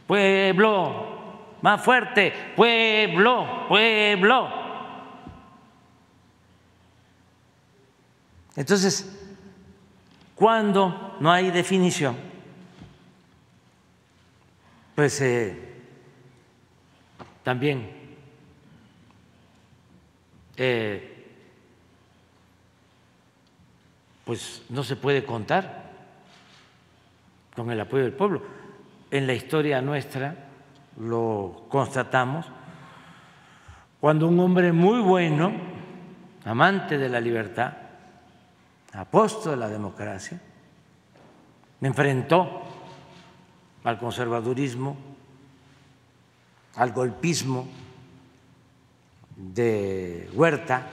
pueblo, más fuerte, pueblo, pueblo. Entonces, cuando no hay definición, pues eh, también eh, pues no se puede contar con el apoyo del pueblo. En la historia nuestra lo constatamos. Cuando un hombre muy bueno, amante de la libertad, apóstol de la democracia, enfrentó al conservadurismo, al golpismo de Huerta,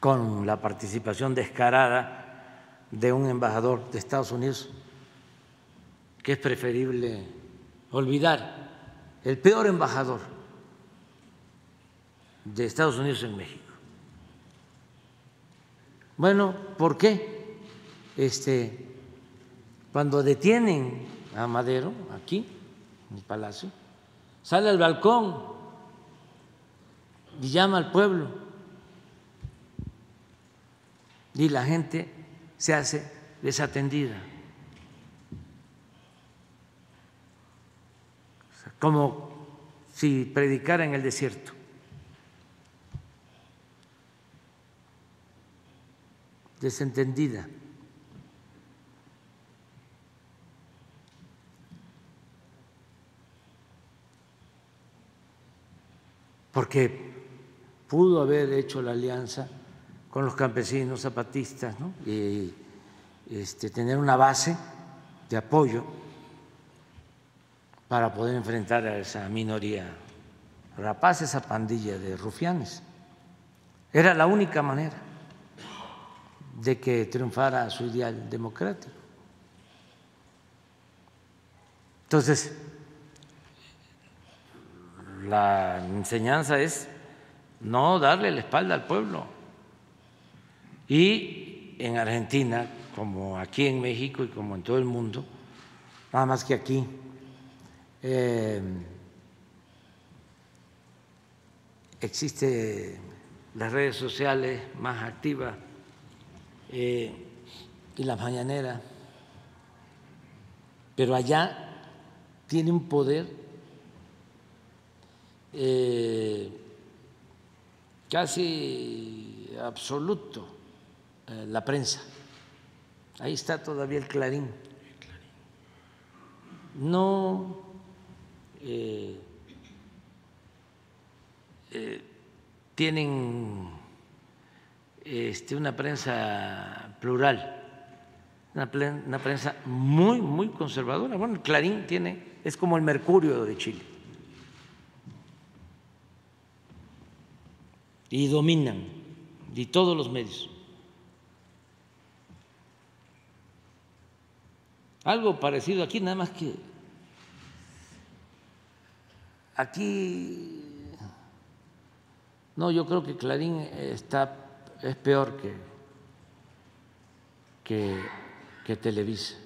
con la participación descarada de un embajador de Estados Unidos, que es preferible olvidar, el peor embajador de Estados Unidos en México. Bueno, ¿por qué? Este, cuando detienen a Madero aquí, en el palacio, sale al balcón y llama al pueblo y la gente se hace desatendida. Como si predicara en el desierto. Desentendida. Porque pudo haber hecho la alianza con los campesinos zapatistas y este, tener una base de apoyo para poder enfrentar a esa minoría rapaz, esa pandilla de rufianes. Era la única manera de que triunfara su ideal democrático. Entonces, la enseñanza es no darle la espalda al pueblo. Y en Argentina, como aquí en México y como en todo el mundo, nada más que aquí, eh, existe las redes sociales más activas eh, y las mañaneras, pero allá tiene un poder eh, casi absoluto eh, la prensa. Ahí está todavía el clarín. No eh, tienen este, una prensa plural, una, prensa muy, muy conservadora. Bueno, Clarín tiene, es como el Mercurio de Chile. Y dominan, y todos los medios. Algo parecido aquí, nada más que aquí, no, yo creo que Clarín está, es peor que, que Televisa,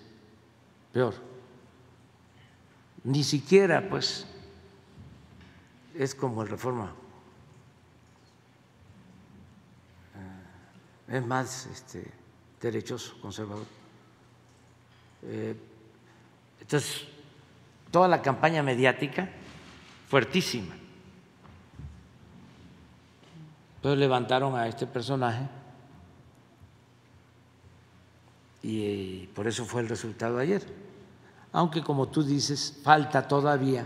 peor. Ni siquiera, pues, es como el Reforma. Eh, es más este, derechoso, conservador. Eh, entonces, toda la campaña mediática fuertísima. Entonces levantaron a este personaje y por eso fue el resultado ayer. Aunque como tú dices, falta todavía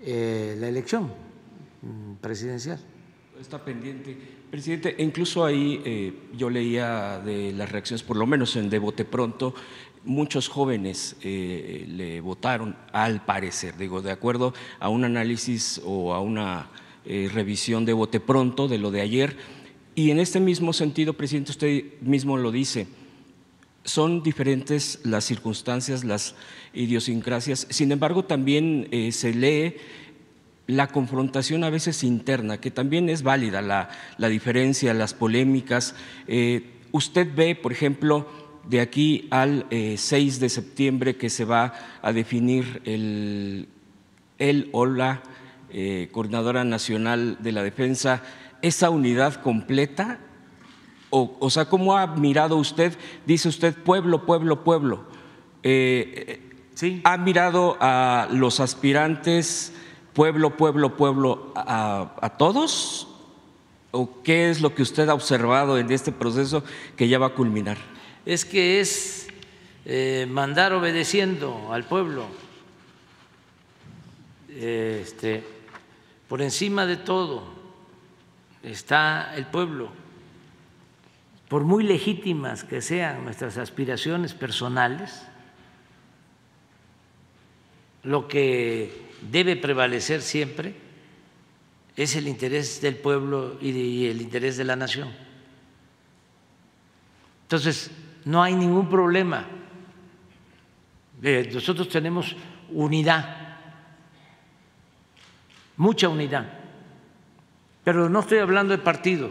eh, la elección mm, presidencial. Está pendiente. Presidente, incluso ahí eh, yo leía de las reacciones, por lo menos en De Bote Pronto, muchos jóvenes eh, le votaron, al parecer, digo, de acuerdo a un análisis o a una revisión de Bote Pronto de lo de ayer y en este mismo sentido, presidente, usted mismo lo dice, son diferentes las circunstancias, las idiosincrasias. Sin embargo, también eh, se lee la confrontación a veces interna, que también es válida, la, diferencia, las polémicas. Eh, usted ve, por ejemplo, de aquí al 6 eh, de septiembre que se va a definir el, el o la Coordinadora Nacional de la Defensa, esa unidad completa? O, sea, ¿cómo ha mirado usted? Dice usted pueblo, pueblo, pueblo. Eh, ¿Sí? ¿Ha mirado a los aspirantes pueblo, pueblo, pueblo a, todos? ¿O qué es lo que usted ha observado en este proceso que ya va a culminar? Es que es eh, mandar obedeciendo al pueblo. Este, por encima de todo está el pueblo. Por muy legítimas que sean nuestras aspiraciones personales, lo que debe prevalecer siempre es el interés del pueblo y el interés de la nación. Entonces, no hay ningún problema. Eh, nosotros tenemos unidad, mucha unidad. Pero no estoy hablando de partido.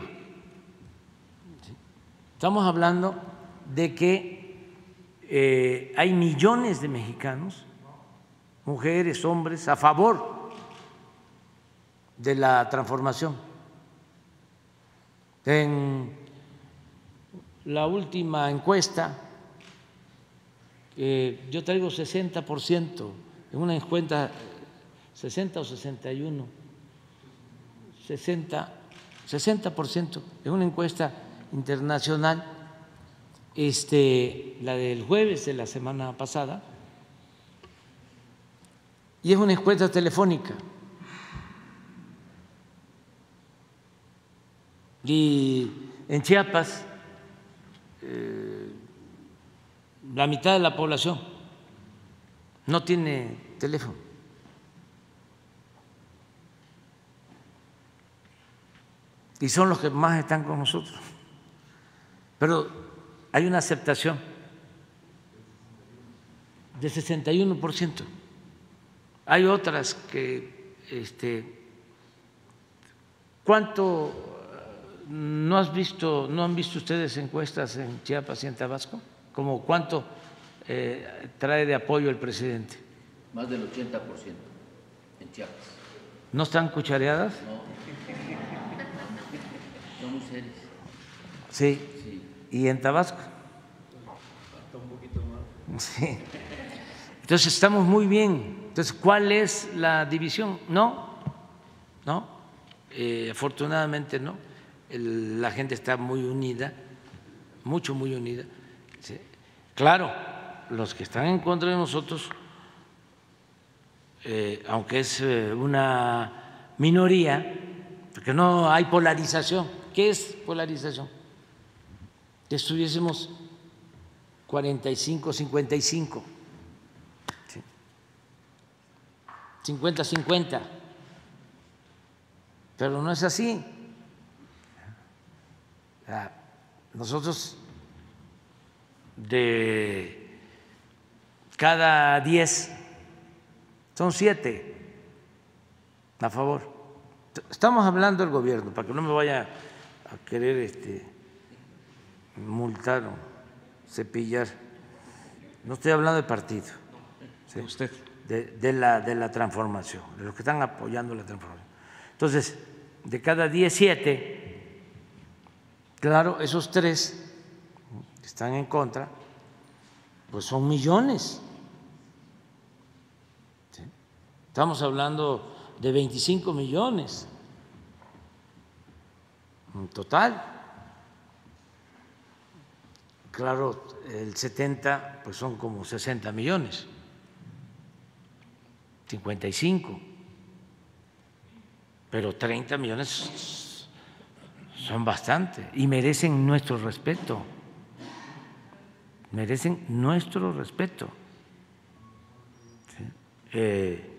Estamos hablando de que eh, hay millones de mexicanos, mujeres, hombres, a favor de la transformación. En la última encuesta, eh, yo traigo 60%, en una encuesta 60 o 61 60, 60% en una encuesta internacional, este, la del jueves de la semana pasada, y es una encuesta telefónica. Y en Chiapas, eh, la mitad de la población no tiene teléfono. Y son los que más están con nosotros. Pero hay una aceptación de 61%. Hay otras que, este, ¿cuánto no has visto, no han visto ustedes encuestas en Chiapas y en Tabasco? Como cuánto eh, trae de apoyo el presidente. Más del 80% en Chiapas. ¿No están cuchareadas? No. Sí. Sí. ¿Y en Tabasco? Hasta un poquito más. Sí. Entonces estamos muy bien. Entonces, ¿cuál es la división? No, no. Eh, afortunadamente no. El- la gente está muy unida, mucho, muy unida. Sí. Claro, los que están en contra de nosotros, eh, aunque es eh, una minoría, porque no hay polarización. ¿Qué es polarización? Que estuviésemos 45, 55. 50-50. Pero no es así. Nosotros de cada 10 son 7 a favor. Estamos hablando del gobierno, para que no me vaya a querer este, multar o cepillar. No estoy hablando de partido. ¿sí? Usted. de, de la, de la transformación, de los que están apoyando la transformación. Entonces, de cada 17, claro, esos tres que están en contra, pues son millones. ¿sí? Estamos hablando de 25 millones total. Claro, el 70 pues son como 60 millones. 55, pero 30 millones son bastante y merecen nuestro respeto, merecen nuestro respeto. Eh,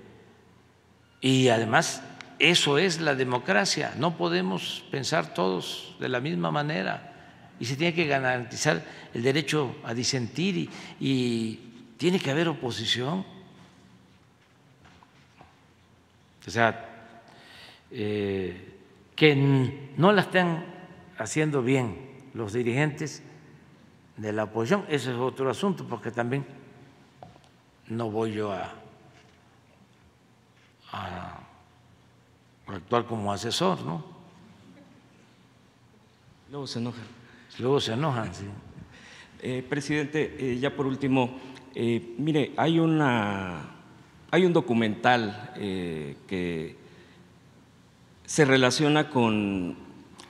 y además, eso es la democracia, no podemos pensar todos de la misma manera y se tiene que garantizar el derecho a disentir y, tiene que haber oposición. O sea, eh, que no la están haciendo bien los dirigentes de la oposición, ese es otro asunto, porque también no voy yo a actuar como asesor, ¿no? Luego se enojan. Luego se enojan, sí. Eh, presidente, eh, ya por último, eh, mire, hay una hay un documental eh, que se relaciona con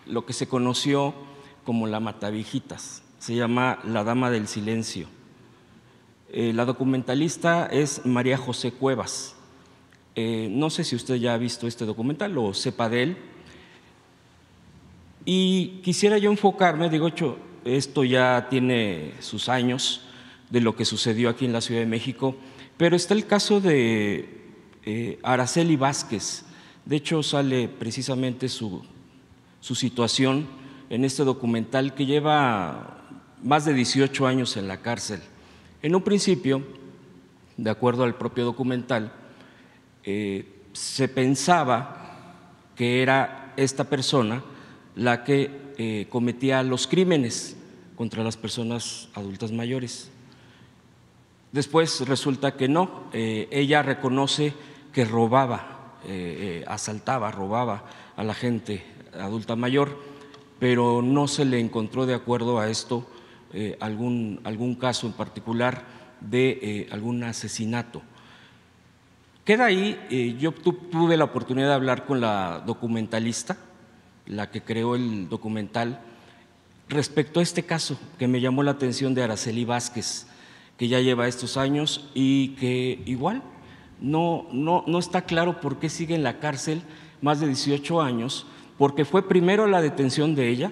lo que se conoció como la Matavijitas. Se llama La Dama del Silencio. La documentalista es María José Cuevas. Eh, no sé si usted ya ha visto este documental o sepa de él. Y quisiera yo enfocarme, digo, esto ya tiene sus años de lo que sucedió aquí en la Ciudad de México, pero está el caso de eh, Araceli Vázquez. De hecho, sale precisamente su, su situación en este documental que lleva más de 18 años en la cárcel. En un principio, de acuerdo al propio documental, eh, se pensaba que era esta persona la que eh, cometía los crímenes contra las personas adultas mayores. Después resulta que no, eh, ella reconoce que robaba, asaltaba, robaba a la gente adulta mayor, pero no se le encontró de acuerdo a esto algún, algún caso en particular de algún asesinato. Queda ahí, eh, yo tu- tuve la oportunidad de hablar con la documentalista, la que creó el documental, respecto a este caso que me llamó la atención de Araceli Vázquez, que ya lleva estos años y que igual no, no, no está claro por qué sigue en la cárcel más de 18 años porque fue primero la detención de ella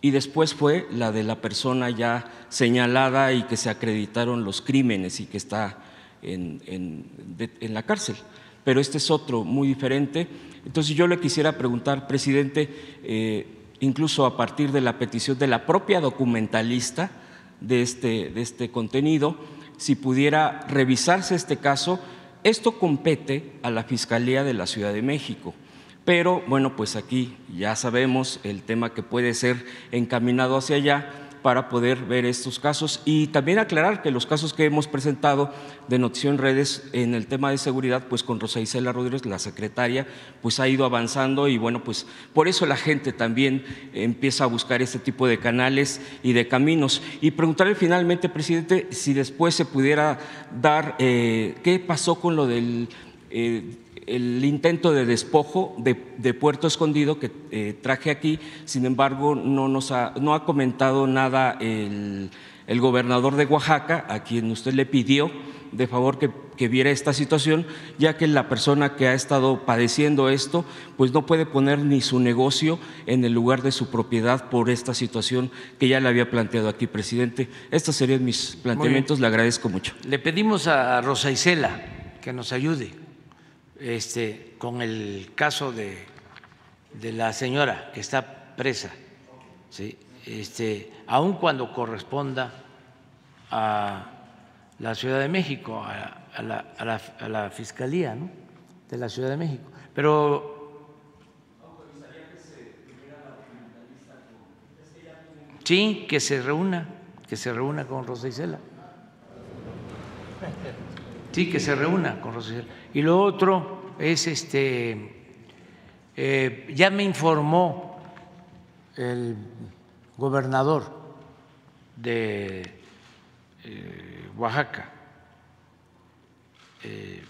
y después fue la de la persona ya señalada y que se acreditaron los crímenes y que está en, en la cárcel. Pero este es otro muy diferente. Entonces yo le quisiera preguntar, presidente, eh, incluso a partir de la petición de la propia documentalista de este, de este contenido, si pudiera revisarse este caso. Esto compete a la Fiscalía de la Ciudad de México. Pero bueno, pues aquí ya sabemos el tema que puede ser encaminado hacia allá para poder ver estos casos y también aclarar que los casos que hemos presentado de Notición Redes en el tema de seguridad, pues con Rosa Isela Rodríguez, la secretaria, pues ha ido avanzando y bueno, pues por eso la gente también empieza a buscar este tipo de canales y de caminos. Y preguntarle finalmente, presidente, si después se pudiera dar eh, qué pasó con lo del... Eh, el intento de despojo de, Puerto Escondido que eh, traje aquí, sin embargo, no, nos ha, no ha comentado nada el, gobernador de Oaxaca, a quien usted le pidió de favor que, que, viera esta situación, ya que la persona que ha estado padeciendo esto, pues no puede poner ni su negocio en el lugar de su propiedad por esta situación que ya le había planteado aquí, presidente. Estos serían mis planteamientos, le agradezco mucho. Le pedimos a Rosa Isela que nos ayude este, con el caso de, de, la señora que está presa, ¿sí? este, aun cuando corresponda a la Ciudad de México, a, a, la, a, la, a la, Fiscalía ¿no? de la Ciudad de México. Pero Sí, que se reúna, que se reúna con Rosa Isela. Sí, que se reúna con Rosa. Y lo otro es, este, eh, ya me informó el gobernador de eh, Oaxaca, eh,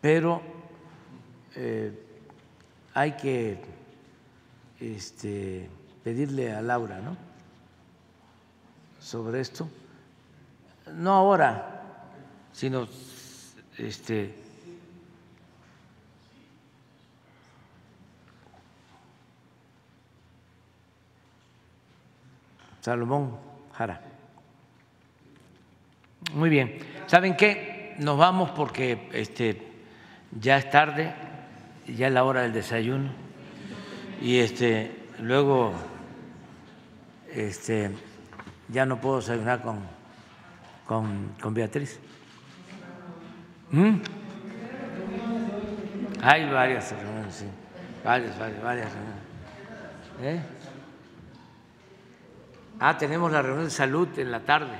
pero hay que este, pedirle a Laura, ¿no? Sobre esto, no ahora, sino este, Salomón Jara. Muy bien. ¿Saben qué? Nos vamos porque este, ya es tarde, ya es la hora del desayuno. Y este, luego este, ya no puedo desayunar con, con, con Beatriz. ¿Mm? Hay varias reuniones, sí. Varias, varias, varias reuniones. ¿Eh? Ah, tenemos la reunión de salud en la tarde.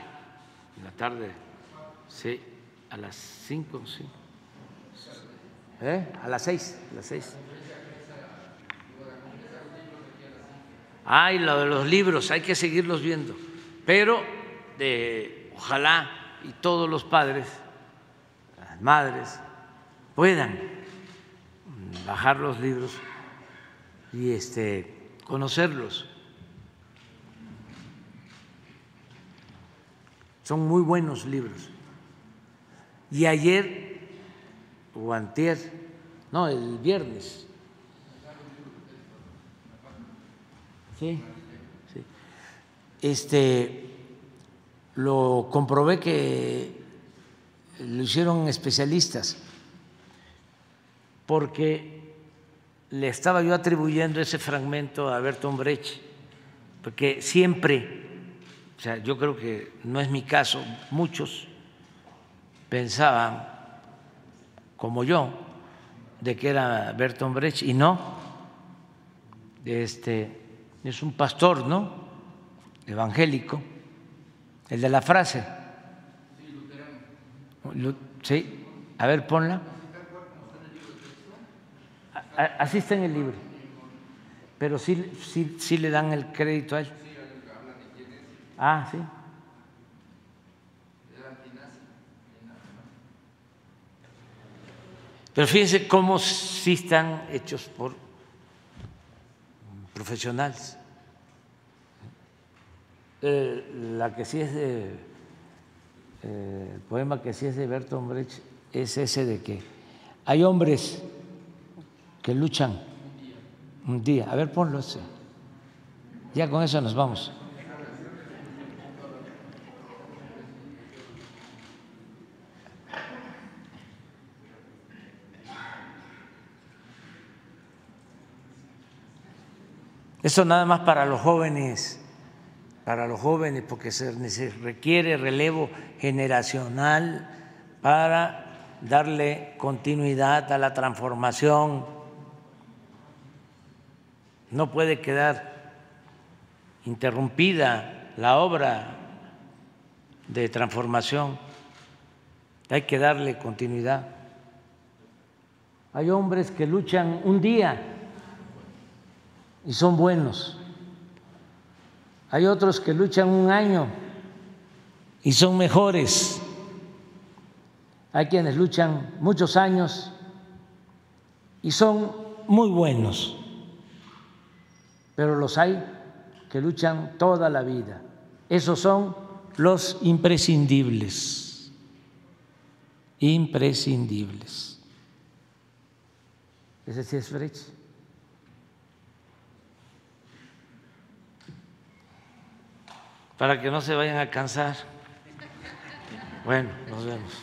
En la tarde, sí, a las cinco, sí. ¿Eh? A las seis, a las seis. Ay, lo de los libros, hay que seguirlos viendo. Pero de, ojalá y todos los padres, las madres, puedan bajar los libros y este, conocerlos Son muy buenos libros. Y ayer, o antier, no, el viernes. Sí, sí. Este, lo comprobé que lo hicieron especialistas, porque le estaba yo atribuyendo ese fragmento a Bertolt Brecht, porque siempre o sea, yo creo que no es mi caso, muchos pensaban, como yo, de que era Bertolt Brecht y no, este, es un pastor, ¿no? Evangélico, el de la frase. Sí, a ver, ponla. Así está en el libro, pero sí, sí, sí le dan el crédito a él. Ah, sí. Pero fíjense cómo sí están hechos por profesionales. Eh, la que sí es de, eh, el poema que sí es de Bertolt Brecht es ese de que hay hombres que luchan un día. A ver, ponlo ese. Ya con eso nos vamos. Eso nada más para los jóvenes, para los jóvenes, porque se requiere relevo generacional para darle continuidad a la transformación. No puede quedar interrumpida la obra de transformación, hay que darle continuidad. Hay hombres que luchan un día y son buenos. Hay otros que luchan un año y son mejores. Hay quienes luchan muchos años y son muy buenos, pero los hay que luchan toda la vida. Esos son los imprescindibles, imprescindibles. Ese sí es Frech. Para que no se vayan a cansar. Bueno, nos vemos.